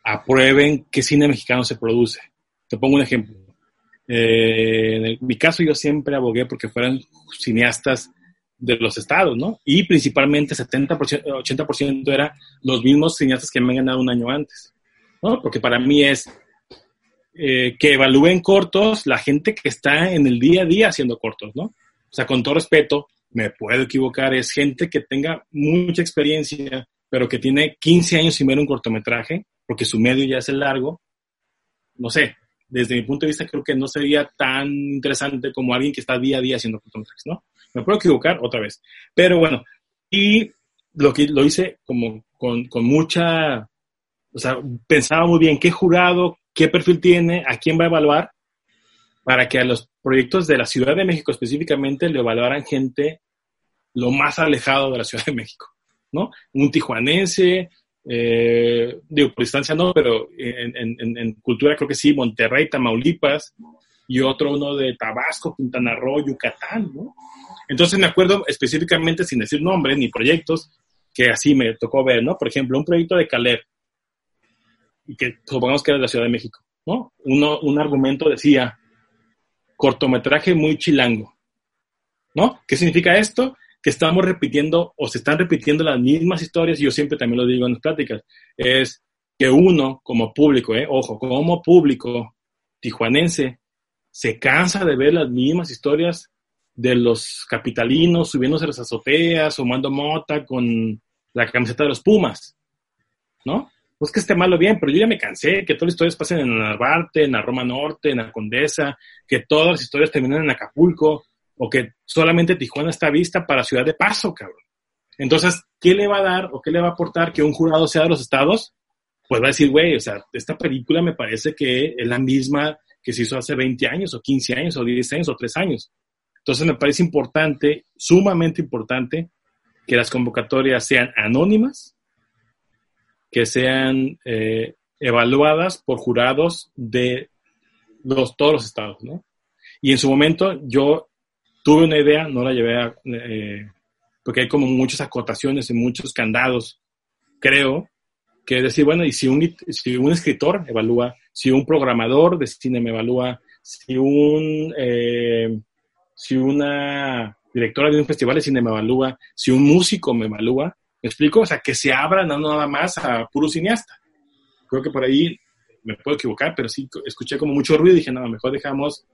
aprueben qué cine mexicano se produce. Te pongo un ejemplo. Eh, en mi caso yo siempre abogué porque fueran cineastas de los estados, ¿no? Y principalmente 70%, 80% eran los mismos cineastas que me han ganado un año antes, ¿no? Porque para mí es eh, que evalúen cortos la gente que está en el día a día haciendo cortos, ¿no? O sea, con todo respeto, me puedo equivocar, es gente que tenga mucha experiencia, pero que tiene 15 años sin ver un cortometraje, porque su medio ya es el largo. No sé, desde mi punto de vista creo que no sería tan interesante como alguien que está día a día haciendo cortometrajes, ¿no? Me puedo equivocar otra vez. Pero bueno, y lo que lo hice como con, con mucha, o sea, pensaba muy bien qué jurado, qué perfil tiene, a quién va a evaluar, para que a los proyectos de la Ciudad de México específicamente le evaluaran gente lo más alejado de la Ciudad de México, ¿no? Un tijuanense, eh, digo, por distancia no, pero en, cultura creo que sí, Monterrey, Tamaulipas, y otro uno de Tabasco, Quintana Roo, Yucatán, ¿no? Entonces me acuerdo específicamente, sin decir nombres ni proyectos, que así me tocó ver, ¿no? Por ejemplo, un proyecto de Caleb, que supongamos que era de la Ciudad de México, ¿no? Uno, un argumento decía, cortometraje muy chilango. ¿No? ¿Qué significa esto? Que estamos repitiendo o se están repitiendo las mismas historias, y yo siempre también lo digo en las pláticas, es que uno como público, eh, ojo, como público tijuanense, se cansa de ver las mismas historias de los capitalinos subiéndose a las azoteas, sumando mota con la camiseta de los Pumas, ¿no? Pues que esté malo bien, pero yo ya me cansé, que todas las historias pasen en Narvarte, en la Roma Norte, en la Condesa, que todas las historias terminen en Acapulco, o que solamente Tijuana está vista para Ciudad de Paso, cabrón. Entonces, ¿qué le va a dar o qué le va a aportar que un jurado sea de los estados? Pues va a decir, güey, o sea, esta película me parece que es la misma que se hizo hace 20 años, o 15 años, o 10 años, o 3 años. Entonces, me parece importante, sumamente importante, que las convocatorias sean anónimas, que sean eh, evaluadas por jurados de los, todos los estados, ¿no? Y en su momento yo tuve una idea, no la llevé a, eh, porque hay como muchas acotaciones y muchos candados, creo, que decir, bueno, y si un, si un escritor evalúa, si un programador de cine me evalúa, si un, eh, si una directora de un festival de cine me evalúa, si un músico me evalúa, ¿me explico? O sea, que se abra no nada más a puro cineasta. Creo que por ahí me puedo equivocar, pero sí escuché como mucho ruido y dije, no, mejor dejamos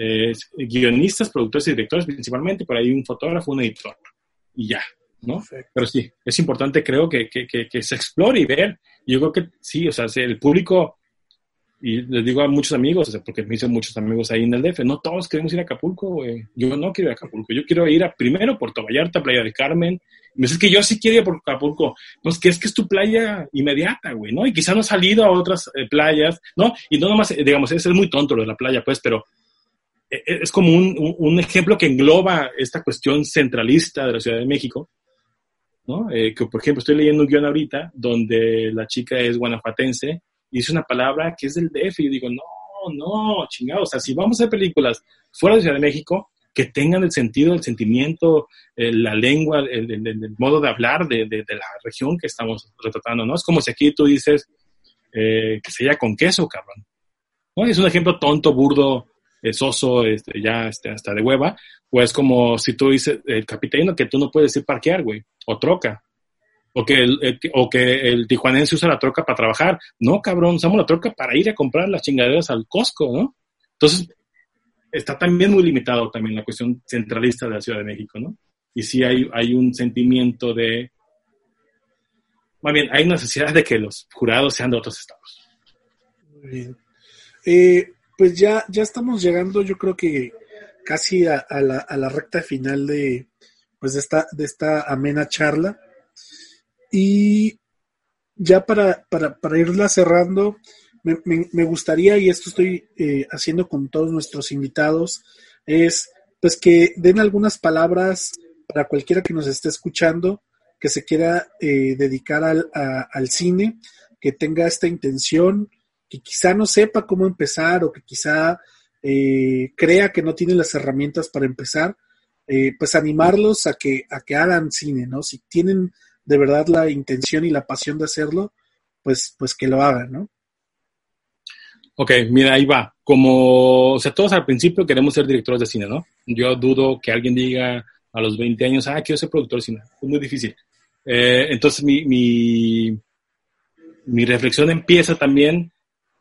eh, guionistas, productores y directores principalmente, por ahí un fotógrafo, un editor, y ya, ¿no? Pero sí, es importante creo que, que, que, se explore y ver. Y yo creo que sí, o sea, el público, y les digo a muchos amigos, o sea, porque me hice muchos amigos ahí en el DF, no todos queremos ir a Acapulco, güey. Yo no quiero ir a Acapulco, yo quiero ir a primero Puerto Vallarta, Playa del Carmen. Me dices que yo sí quiero ir a Acapulco. Pues que es que es tu playa inmediata, güey, ¿no? Y quizá no ha salido a otras eh, playas, ¿no? Y no nomás, digamos, es, es muy tonto lo de la playa, pues, pero es como un, un, ejemplo que engloba esta cuestión centralista de la Ciudad de México, ¿no? Eh, que, por ejemplo, estoy leyendo un guion ahorita donde la chica es guanajuatense y dice una palabra que es del DF y digo, no, no, chingado, o sea, si vamos a hacer películas fuera de Ciudad de México, que tengan el sentido, el sentimiento, eh, la lengua, el, el, modo de hablar de, de, de, la región que estamos retratando, ¿no? Es como si aquí tú dices eh, que sería con queso, cabrón. ¿no? Es un ejemplo tonto, burdo, soso, este, ya este, hasta de hueva, pues como si tú dices, el capitán que tú no puedes ir parquear, güey, o troca. O que, el, o que el tijuanense usa la troca para trabajar. No, cabrón, usamos la troca para ir a comprar las chingaderas al Costco, ¿no? Entonces, está también muy limitado también la cuestión centralista de la Ciudad de México, ¿no? Y sí hay, hay un sentimiento de... Más bien, hay necesidad de que los jurados sean de otros estados. Muy bien. Eh, pues ya, ya estamos llegando, yo creo que casi a, la, a la, recta final de, pues de, esta, de esta amena charla. Y ya para, para, para irla cerrando, me, me, gustaría, y esto estoy eh, haciendo con todos nuestros invitados, es pues que den algunas palabras para cualquiera que nos esté escuchando, que se quiera eh, dedicar al, al cine, que tenga esta intención que quizá no sepa cómo empezar o que quizá eh, crea que no tiene las herramientas para empezar, eh, pues animarlos a que, a que hagan cine, ¿no? Si tienen de verdad la intención y la pasión de hacerlo, pues, pues que lo hagan, ¿no? Ok, mira, ahí va. Como, o sea, todos al principio queremos ser directores de cine, ¿no? Yo dudo que alguien diga a los 20 años, ah, quiero ser productor de cine. Es muy difícil. Eh, entonces, mi, mi, mi reflexión empieza también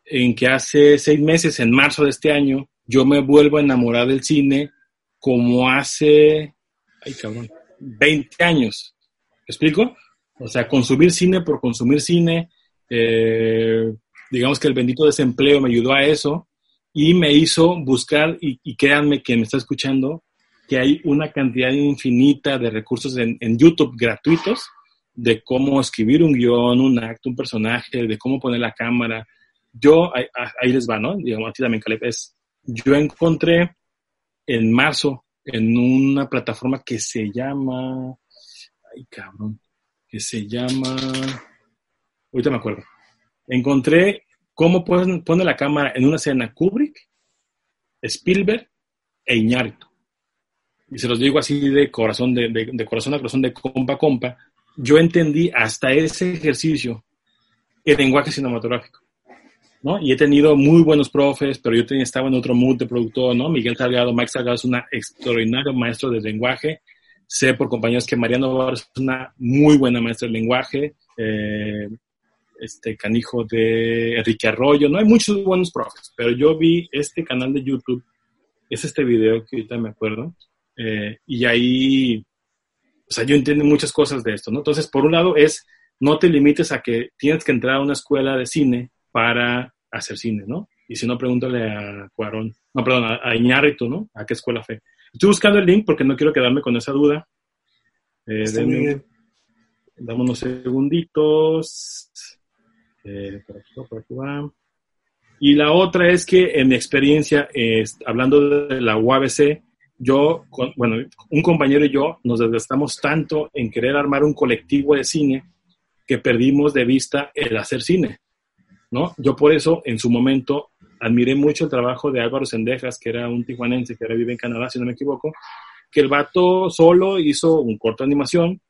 en que hace seis meses, en marzo de este año, yo me vuelvo a enamorar del cine como hace, ay cabrón, 20 años. ¿Me explico? O sea, consumir cine por consumir cine, eh, digamos que el bendito desempleo me ayudó a eso y me hizo buscar, y, créanme que me está escuchando, que hay una cantidad infinita de recursos en, en YouTube gratuitos de cómo escribir un guion, un acto, un personaje, de cómo poner la cámara, yo, ahí, les va, ¿no? Digamos, también, Caleb, es, yo encontré en marzo en una plataforma que se llama, ay cabrón, que se llama, ahorita me acuerdo, encontré cómo pone, pone la cámara en una escena Kubrick, Spielberg e Iñárritu. Y se los digo así de corazón, de, de, de corazón a corazón, de compa a compa. Yo entendí hasta ese ejercicio el lenguaje cinematográfico. ¿No? Y he tenido muy buenos profes, pero yo tenía, estaba en otro mood de productor, ¿no? Miguel Salgado, Mike Salgado es un extraordinario maestro de lenguaje, Sé por compañeros que Mariano Barro es una muy buena maestra de lenguaje, eh, este canijo de Enrique Arroyo, no hay muchos buenos profes, pero yo vi este canal de YouTube, es este video que ahorita me acuerdo, eh, y ahí, o sea, yo entiendo muchas cosas de esto, ¿no? Entonces, por un lado es, no te limites a que tienes que entrar a una escuela de cine para hacer cine, ¿no? Y si no, pregúntale a Cuarón, no, perdón, a, a Iñárritu, ¿no? ¿A qué escuela fue? Estoy buscando el link porque no quiero quedarme con esa duda. Eh, bien. Dame unos segunditos. Eh, por aquí, por aquí va. Y la otra es que en mi experiencia, es, hablando de la UABC, yo, con- bueno, un compañero y yo nos desgastamos tanto en querer armar un colectivo de cine que perdimos de vista el hacer cine, ¿no? Yo por eso, en su momento, admiré mucho el trabajo de Álvaro Sendejas, que era un tijuanense que ahora vive en Canadá, si no me equivoco, que el vato solo hizo un corto de animación,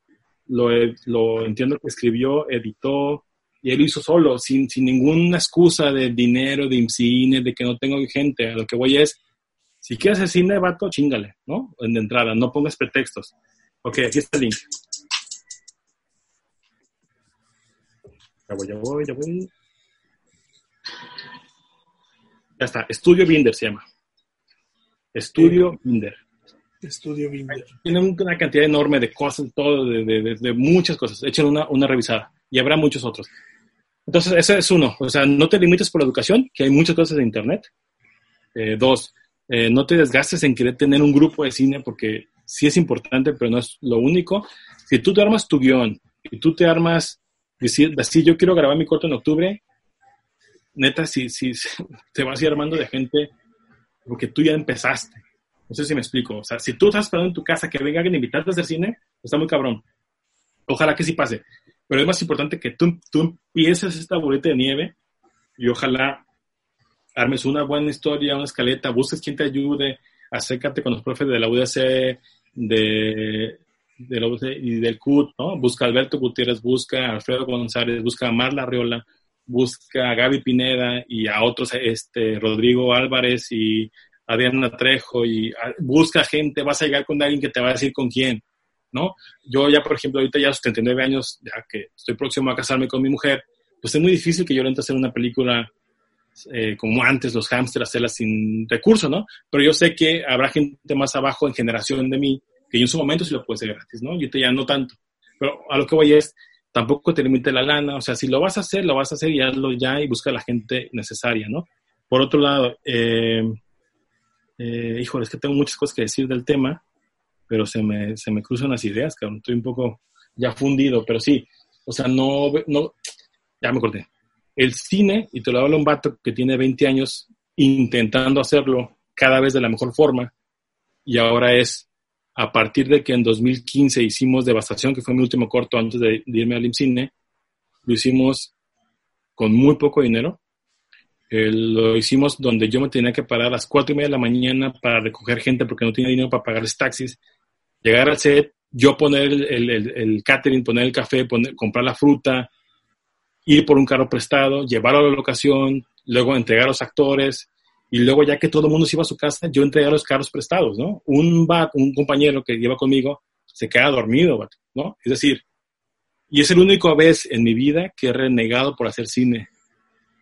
lo, lo entiendo que escribió, editó, y él hizo solo, sin, sin ninguna excusa de dinero, de cine, de que no tengo gente. A lo que voy es, si quieres hacer cine, vato, chingale, ¿no? En de entrada, no pongas pretextos. Ok, aquí está el link. Ya voy, ya voy. Ya está, Estudio Binder se llama. Estudio Binder. Estudio Binder. Tienen una cantidad enorme de cosas, todo, de, de- de- de muchas cosas. Echen una, una revisada y habrá muchos otros. Entonces, ese es uno. O sea, no te limites por la educación, que hay muchas cosas de Internet. Eh, dos, eh, no te desgastes en querer tener un grupo de cine porque sí es importante, pero no es lo único. Si tú te armas tu guion y tú te armas, decir, así yo quiero grabar mi corto en octubre, neta, si, si te vas a ir armando de gente porque tú ya empezaste. No sé si me explico. O sea, si tú estás esperando en tu casa que venga alguien a invitarte a hacer cine, está muy cabrón. Ojalá que sí pase. Pero es más importante que tú, tú empieces esta bolita de nieve y ojalá armes una buena historia, una escaleta, busques quien te ayude, acércate con los profes de la UDC, de, de la UDC y del CUT, ¿no? Busca a Alberto Gutiérrez, busca a Alfredo González, busca a Marla Riola, busca a Gaby Pineda y a otros, este, Rodrigo Álvarez y Adriana Trejo y a- busca gente, vas a llegar con alguien que te va a decir con quién, ¿no? Yo ya, por ejemplo, ahorita ya a los 39 años, ya que estoy próximo a casarme con mi mujer, pues es muy difícil que yo le a hacer una película eh, como antes, los hamsters, hacerla sin recursos, ¿no? Pero yo sé que habrá gente más abajo en generación de mí, que en su momento sí lo puede hacer gratis, ¿no? Yo ahorita ya no tanto. Pero a lo que voy es, tampoco te limite la lana, o sea, si lo vas a hacer, lo vas a hacer y hazlo ya y busca la gente necesaria, ¿no? Por otro lado, eh, eh, híjole, es que tengo muchas cosas que decir del tema, pero se me, se me cruzan las ideas, cabrón. Estoy un poco ya fundido, pero sí, o sea, no, no, ya me acordé. El cine, y te lo habla un vato que tiene 20 años intentando hacerlo cada vez de la mejor forma, y ahora es a partir de que en 2015 hicimos Devastación, que fue mi último corto antes de, irme al IMCINE, lo hicimos con muy poco dinero. Eh, lo hicimos donde yo me tenía que parar a las cuatro y media de la mañana para recoger gente porque no tenía dinero para pagarles taxis. Llegar al set, yo poner el, el- el- el catering, poner el café, poner- comprar la fruta, ir por un carro prestado, llevarlo a la locación, luego entregar a los actores, y luego ya que todo el mundo se iba a su casa, yo entregar los carros prestados, ¿no? Un, va- un compañero que lleva conmigo se queda dormido, ¿no? Es decir, y es el único vez en mi vida que he renegado por hacer cine,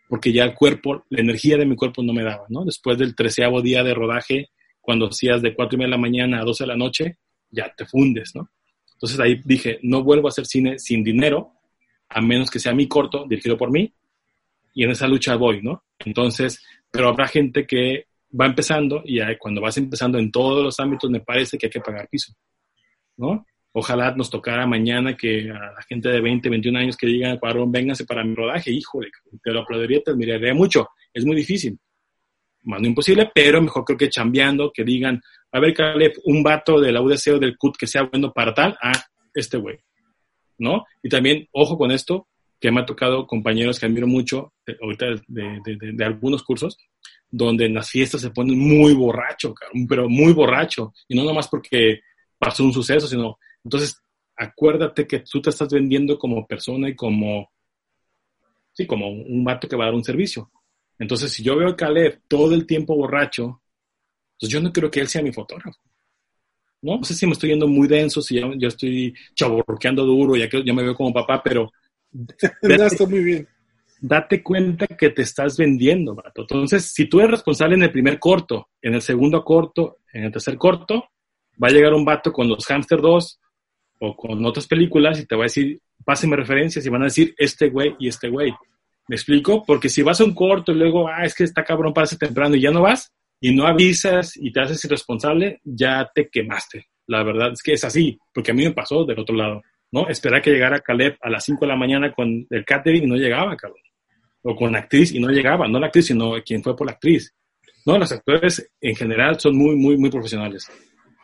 porque ya el cuerpo, la energía de mi cuerpo no me daba, ¿no? Después del treceavo día de rodaje, cuando hacías de cuatro y media de la mañana a 12 de la noche, ya te fundes, ¿no? Entonces ahí dije, no vuelvo a hacer cine sin dinero, a menos que sea mi corto, dirigido por mí, y en esa lucha voy, ¿no? Entonces, pero habrá gente que va empezando y cuando vas empezando en todos los ámbitos me parece que hay que pagar piso, ¿no? Ojalá nos tocara mañana que a la gente de 20, 21 años que digan, Cuarón, vénganse para mi rodaje, híjole, te lo aplaudiría, te admiraría mucho. Es muy difícil. Más no imposible, pero mejor creo que chambeando, que digan, a ver, Caleb, un vato de la UDC del CUT que sea bueno para tal, ah, este güey, ¿no? Y también, ojo con esto, que me ha tocado compañeros que admiro mucho, eh, ahorita de, algunos cursos, donde en las fiestas se ponen muy borracho, pero muy borracho. Y no nomás porque pasó un suceso, sino, entonces, acuérdate que tú te estás vendiendo como persona y como, sí, como un vato que va a dar un servicio. Entonces, si yo veo a Caleb todo el tiempo borracho, pues yo no quiero que él sea mi fotógrafo. ¿no? No sé si me estoy yendo muy denso, si ya, yo estoy chaborroqueando duro, ya que ya me veo como papá, pero... está muy bien. Date cuenta que te estás vendiendo, vato. Entonces, si tú eres responsable en el primer corto, en el segundo corto, en el tercer corto, va a llegar un vato con los Hamster 2 o con otras películas y te va a decir, páseme referencias y van a decir este güey y este güey. ¿Me explico? Porque si vas a un corto y luego, ah, es que está cabrón, pase temprano y ya no vas, y no avisas y te haces irresponsable, ya te quemaste. La verdad es que es así, porque a mí me pasó del otro lado, ¿no? Esperar que llegara Caleb a las 5 de la mañana con el catering y no llegaba, cabrón. O con la actriz y no llegaba, no la actriz, sino quien fue por la actriz. No, los actores en general son muy, muy, muy profesionales.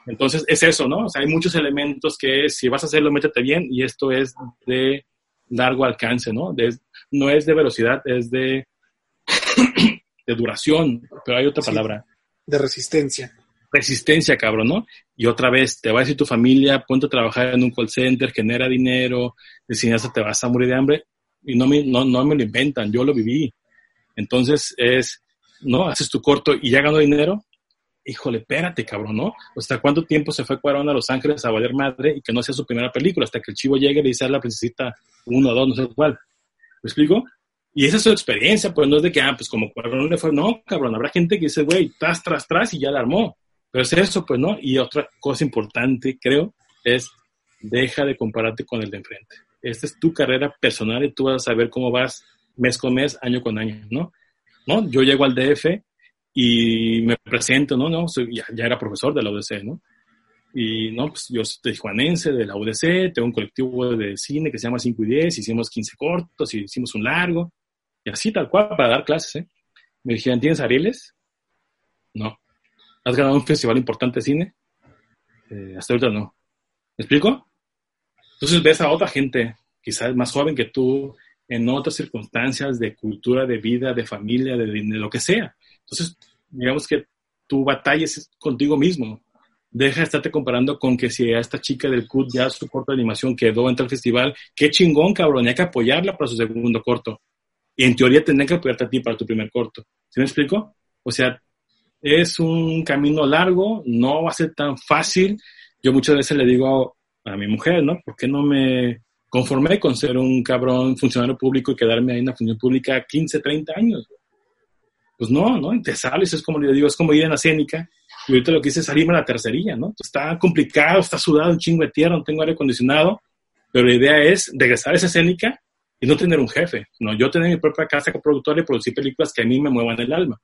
Entonces es eso, ¿no? O sea, hay muchos elementos que si vas a hacerlo, métete bien y esto es de largo alcance, ¿no? no es de velocidad, es de de duración, pero hay otra palabra. De resistencia. Resistencia, cabrón, ¿no? Y otra vez, te va a decir tu familia, ponte a trabajar en un call center, genera dinero, cineasta te vas a morir de hambre, y no me, no, no me lo inventan, yo lo viví. Entonces es, ¿no? Haces tu corto y ya ganó dinero, híjole, espérate, cabrón, ¿no? O sea, ¿cuánto tiempo se fue Cuarón a Los Ángeles a valer madre y que no sea su primera película? Hasta que el chivo llegue y le dice a la princesita uno, dos, no sé cuál. ¿Me explico? Y esa es su experiencia, pues no es de que, ah, pues como no le fue, no, cabrón, habrá gente que dice, güey, tras, tras, tras y ya la armó. Pero es eso, pues, ¿no? Y otra cosa importante, creo, es deja de compararte con el de enfrente. Esta es tu carrera personal y tú vas a saber cómo vas mes con mes, año con año, ¿no? ¿No? Yo llego al DF y me presento, ¿no? no Soy, ya, era profesor de la UDC, ¿no? Y, no, pues yo soy juanense de la UDC, tengo un colectivo de cine que se llama 5 y 10, hicimos 15 cortos y hicimos un largo. Y así tal cual para dar clases, ¿eh? Me dijeron, ¿tienes Arieles? No. ¿Has ganado un festival importante de cine? Eh, hasta ahorita no. ¿Me explico? Entonces ves a otra gente, quizás más joven que tú, en otras circunstancias de cultura, de vida, de familia, de, de lo que sea. Entonces, digamos que tu batalla es contigo mismo. Deja de estarte comparando con que si a esta chica del CUT ya su corto de animación quedó entre el festival, qué chingón, cabrón, hay que apoyarla para su segundo corto y en teoría tendrán que apoyarte a ti para tu primer corto. ¿Sí me explico? O sea, es un camino largo, no va a ser tan fácil. Yo muchas veces le digo a, mi mujer, ¿no? ¿Por qué no me conformé con ser un cabrón funcionario público y quedarme ahí en la función pública 15, 30 años? Pues no, ¿no? Y te sales, es como le digo, es como ir en la escénica. Y ahorita lo que hice es salirme a la tercería, ¿no? Está complicado, está sudado, un chingo de tierra, no tengo aire acondicionado, pero la idea es regresar a esa escénica y no tener un jefe, ¿no? Yo tener mi propia casa como productor y producir películas que a mí me muevan el alma,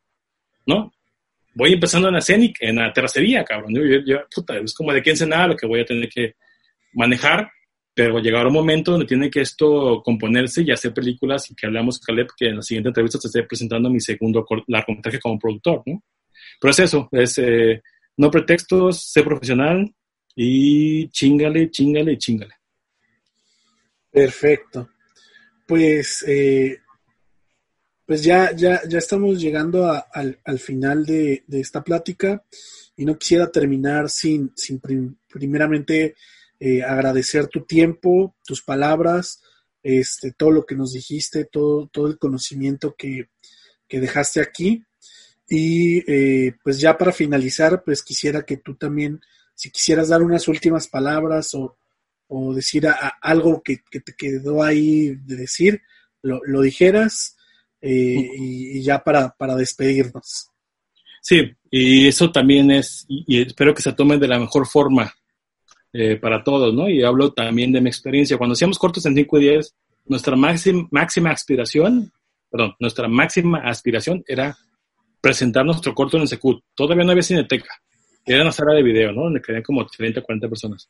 ¿no? Voy empezando en la escénica, en la terracería, cabrón. Yo, puta, es como de quién nada lo que voy a tener que manejar, pero llegará un momento donde tiene que esto componerse y hacer películas y que hablamos, Caleb, que en la siguiente entrevista te esté presentando mi segundo largometraje como productor, ¿no? Pero es eso, es eh, no pretextos, ser profesional y chingale, chingale, chingale. Perfecto pues, eh, pues ya, ya, ya estamos llegando al, final de, esta plática y no quisiera terminar sin, sin primeramente eh, agradecer tu tiempo, tus palabras, este, todo lo que nos dijiste, todo, todo el conocimiento que, dejaste aquí. Y eh, pues ya para finalizar, pues quisiera que tú también, si quisieras dar unas últimas palabras o, o decir algo que, te quedó ahí de decir, lo, dijeras eh, y, ya para, para despedirnos. Sí, y eso también es, y, espero que se tome de la mejor forma eh, para todos, ¿no? Y hablo también de mi experiencia. Cuando hacíamos cortos en 5 y 10, nuestra máxima, máxima aspiración, perdón, nuestra máxima aspiración era presentar nuestro corto en el Secut. Todavía no había cineteca. Era una sala de video, ¿no? Donde quedaban como 30, 40 personas.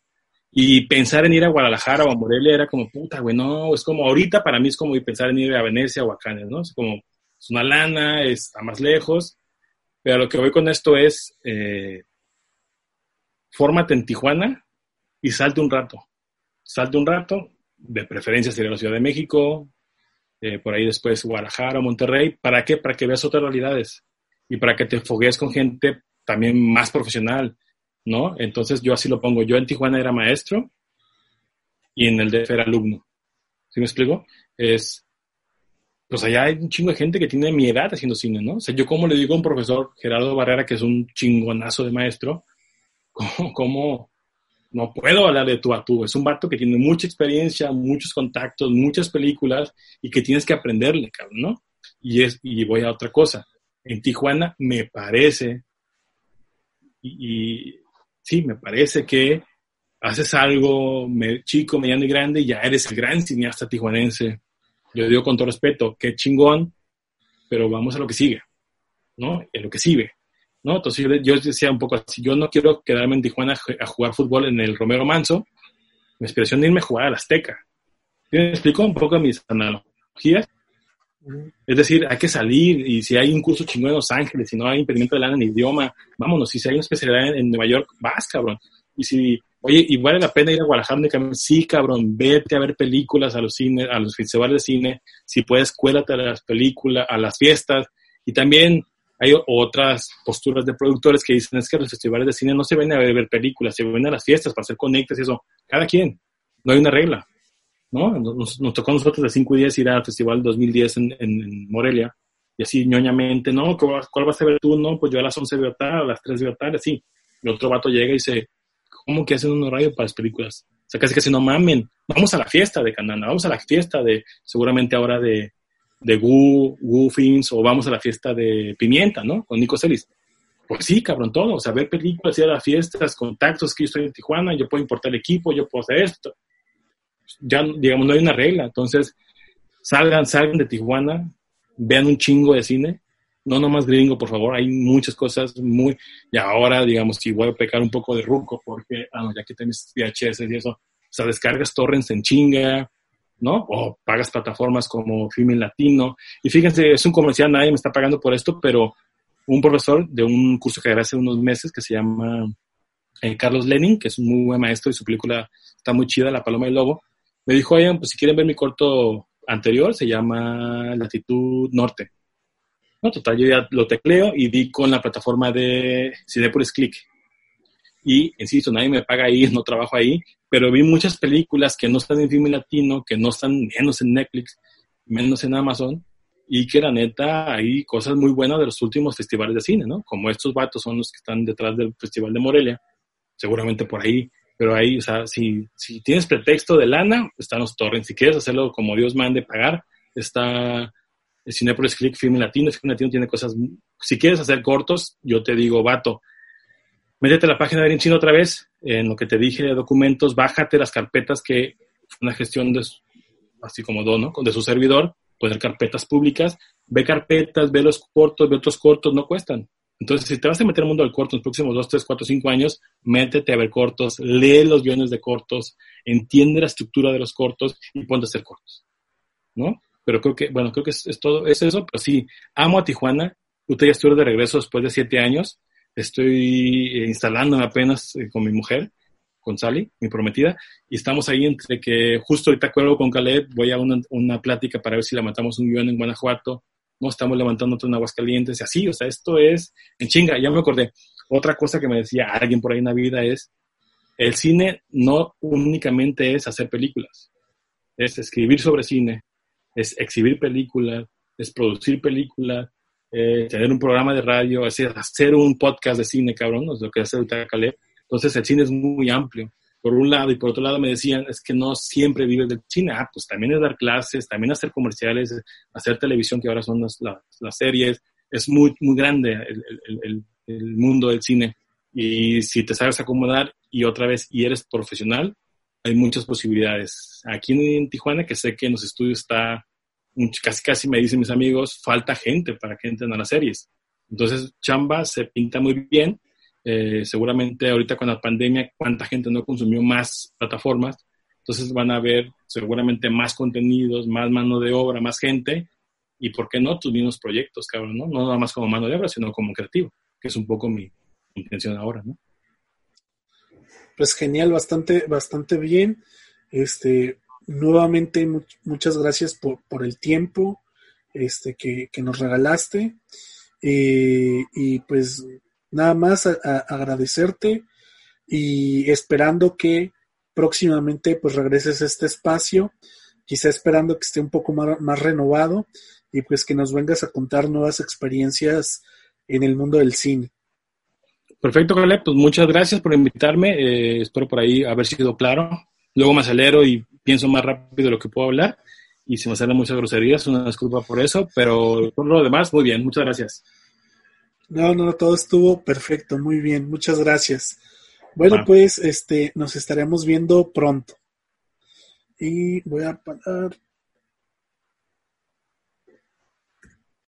Y pensar en ir a Guadalajara o a Morelia era como, puta, güey, no, es como ahorita para mí es como pensar en ir a Venecia o a Cannes, ¿no? Es como, es una lana, está más lejos, pero lo que voy con esto es, eh, fórmate en Tijuana y salte un rato. Salte un rato, de preferencia sería la Ciudad de México, eh, por ahí después Guadalajara o Monterrey. ¿Para qué? Para que veas otras realidades y para que te foguees con gente también más profesional ¿no? Entonces yo así lo pongo. Yo en Tijuana era maestro y en el DF era alumno. ¿Sí me explico? Es, pues allá hay un chingo de gente que tiene mi edad haciendo cine, ¿no? O sea, yo como le digo a un profesor, Gerardo Barrera, que es un chingonazo de maestro, ¿cómo, no puedo hablar de tú a tú. Es un vato que tiene mucha experiencia, muchos contactos, muchas películas y que tienes que aprenderle, cabrón, ¿no? Y, es, y voy a otra cosa. En Tijuana me parece, y, sí, me parece que haces algo chico, mediano y grande y ya eres el gran cineasta tijuanense. Yo digo con todo respeto, qué chingón, pero vamos a lo que sigue, ¿no? En lo que sigue. ¿no? Entonces yo, decía un poco así, yo no quiero quedarme en Tijuana a jugar fútbol en el Romero Manso, mi inspiración de irme a jugar a la Azteca. ¿Me explico un poco mis analogías? Es decir, hay que salir y si hay un curso chingón en Los Ángeles, si no hay impedimento de lana en idioma, vámonos. Y si hay una especialidad en, Nueva York, vas, cabrón. Y si, oye, y vale la pena ir a Guadalajara, sí, cabrón, vete a ver películas a los cines, a los festivales de cine. Si puedes, cuélate a las películas, a las fiestas. Y también hay otras posturas de productores que dicen es que los festivales de cine no se ven a ver películas, se ven a las fiestas para hacer conectes y eso. Cada quien. No hay una regla. ¿No? Nos, tocó a nosotros de 5 y 10 ir al Festival 2010 en, en, Morelia. Y así ñoñamente, ¿no? ¿Cuál, vas a ver tú? No, pues yo a las 11 veo tal, a las 3 veo tal, así. Y otro vato llega y dice, ¿cómo que hacen un horario para las películas? O sea, casi casi no mamen. Vamos a la fiesta de Canana, vamos a la fiesta de, seguramente ahora de, de Gu, Gu Films, o vamos a la fiesta de Pimienta, ¿no? Con Nico Celis. Pues sí, cabrón, todo. O sea, ver películas, ir a las fiestas, contactos, que yo estoy en Tijuana, yo puedo importar equipo, yo puedo hacer esto ya, digamos, no hay una regla. Entonces, salgan, salgan de Tijuana, vean un chingo de cine. No nomás gringo, por favor. Hay muchas cosas muy... Y ahora, digamos, si voy a pecar un poco de ruco, porque, ah, ya que tienes VHS y eso, o sea, descargas torrents en chinga, ¿no? O pagas plataformas como Filmin Latino. Y fíjense, es un comercial, nadie me está pagando por esto, pero un profesor de un curso que hace unos meses que se llama eh, Carlos Lenin, que es un muy buen maestro y su película está muy chida, La Paloma del Lobo, me dijo, oigan, pues si quieren ver mi corto anterior, se llama Latitud Norte. No, total, yo ya lo tecleo y di con la plataforma de Cinepolis Click. Y, insisto, nadie me paga ahí, no trabajo ahí, pero vi muchas películas que no están en film latino, que no están menos en Netflix, menos en Amazon, y que la neta hay cosas muy buenas de los últimos festivales de cine, ¿no? Como estos vatos son los que están detrás del Festival de Morelia, seguramente por ahí pero ahí, o sea, si, si tienes pretexto de lana, están los torrents. Si quieres hacerlo como Dios mande pagar, está Cinepolis Click Film Latino. Film Latino tiene cosas. Si quieres hacer cortos, yo te digo, vato, métete a la página de Chino otra vez, en lo que te dije de documentos, bájate las carpetas que una gestión de, así como dono, de su servidor, poner carpetas públicas, ve carpetas, ve los cortos, ve otros cortos, no cuestan. Entonces, si te vas a meter al mundo del corto en los próximos 2, 3, 4, 5 años, métete a ver cortos, lee los guiones de cortos, entiende la estructura de los cortos y ponte a hacer cortos. ¿No? Pero creo que, bueno, creo que es, todo, es eso, pero sí, amo a Tijuana. Usted ya estuve de regreso después de 7 años. Estoy instalándome apenas eh, con mi mujer, con Sally, mi prometida, y estamos ahí entre que justo ahorita acuerdo con Caleb, voy a una, una plática para ver si la matamos un guion en Guanajuato, no estamos levantando otro en Aguascalientes y así, o sea, esto es en chinga, ya me acordé. Otra cosa que me decía alguien por ahí en la vida es, el cine no únicamente es hacer películas, es escribir sobre cine, es exhibir películas, es producir películas, eh, tener un programa de radio, es hacer un podcast de cine, cabrón, es lo que hace ahorita Caleb. Entonces el cine es muy amplio por un lado, y por otro lado me decían, es que no siempre vives del cine. Ah, pues también es dar clases, también hacer comerciales, hacer televisión, que ahora son las, las, series. Es muy, muy grande el, el, el, mundo del cine. Y si te sabes acomodar y otra vez, y eres profesional, hay muchas posibilidades. Aquí en Tijuana, que sé que en los estudios está, casi casi me dicen mis amigos, falta gente para que entren a las series. Entonces, chamba se pinta muy bien eh, seguramente ahorita con la pandemia, cuánta gente no consumió más plataformas, entonces van a ver seguramente más contenidos, más mano de obra, más gente, y por qué no tus mismos proyectos, cabrón, ¿no? No nada más como mano de obra, sino como creativo, que es un poco mi intención ahora, ¿no? Pues genial, bastante, bastante bien. Este, nuevamente, muchas gracias por, por, el tiempo este, que, que nos regalaste. Eh, y pues Nada más agradecerte y esperando que próximamente pues regreses a este espacio, quizá esperando que esté un poco más, renovado y pues que nos vengas a contar nuevas experiencias en el mundo del cine. Perfecto, Caleb. Pues muchas gracias por invitarme. Eh, espero por ahí haber sido claro. Luego me acelero y pienso más rápido de lo que puedo hablar. Y si me salen muchas groserías, una disculpa por eso. Pero por lo demás, muy bien. Muchas gracias. No, no, todo estuvo perfecto, muy bien, muchas gracias. Bueno, bueno, pues este, nos estaremos viendo pronto. Y voy a parar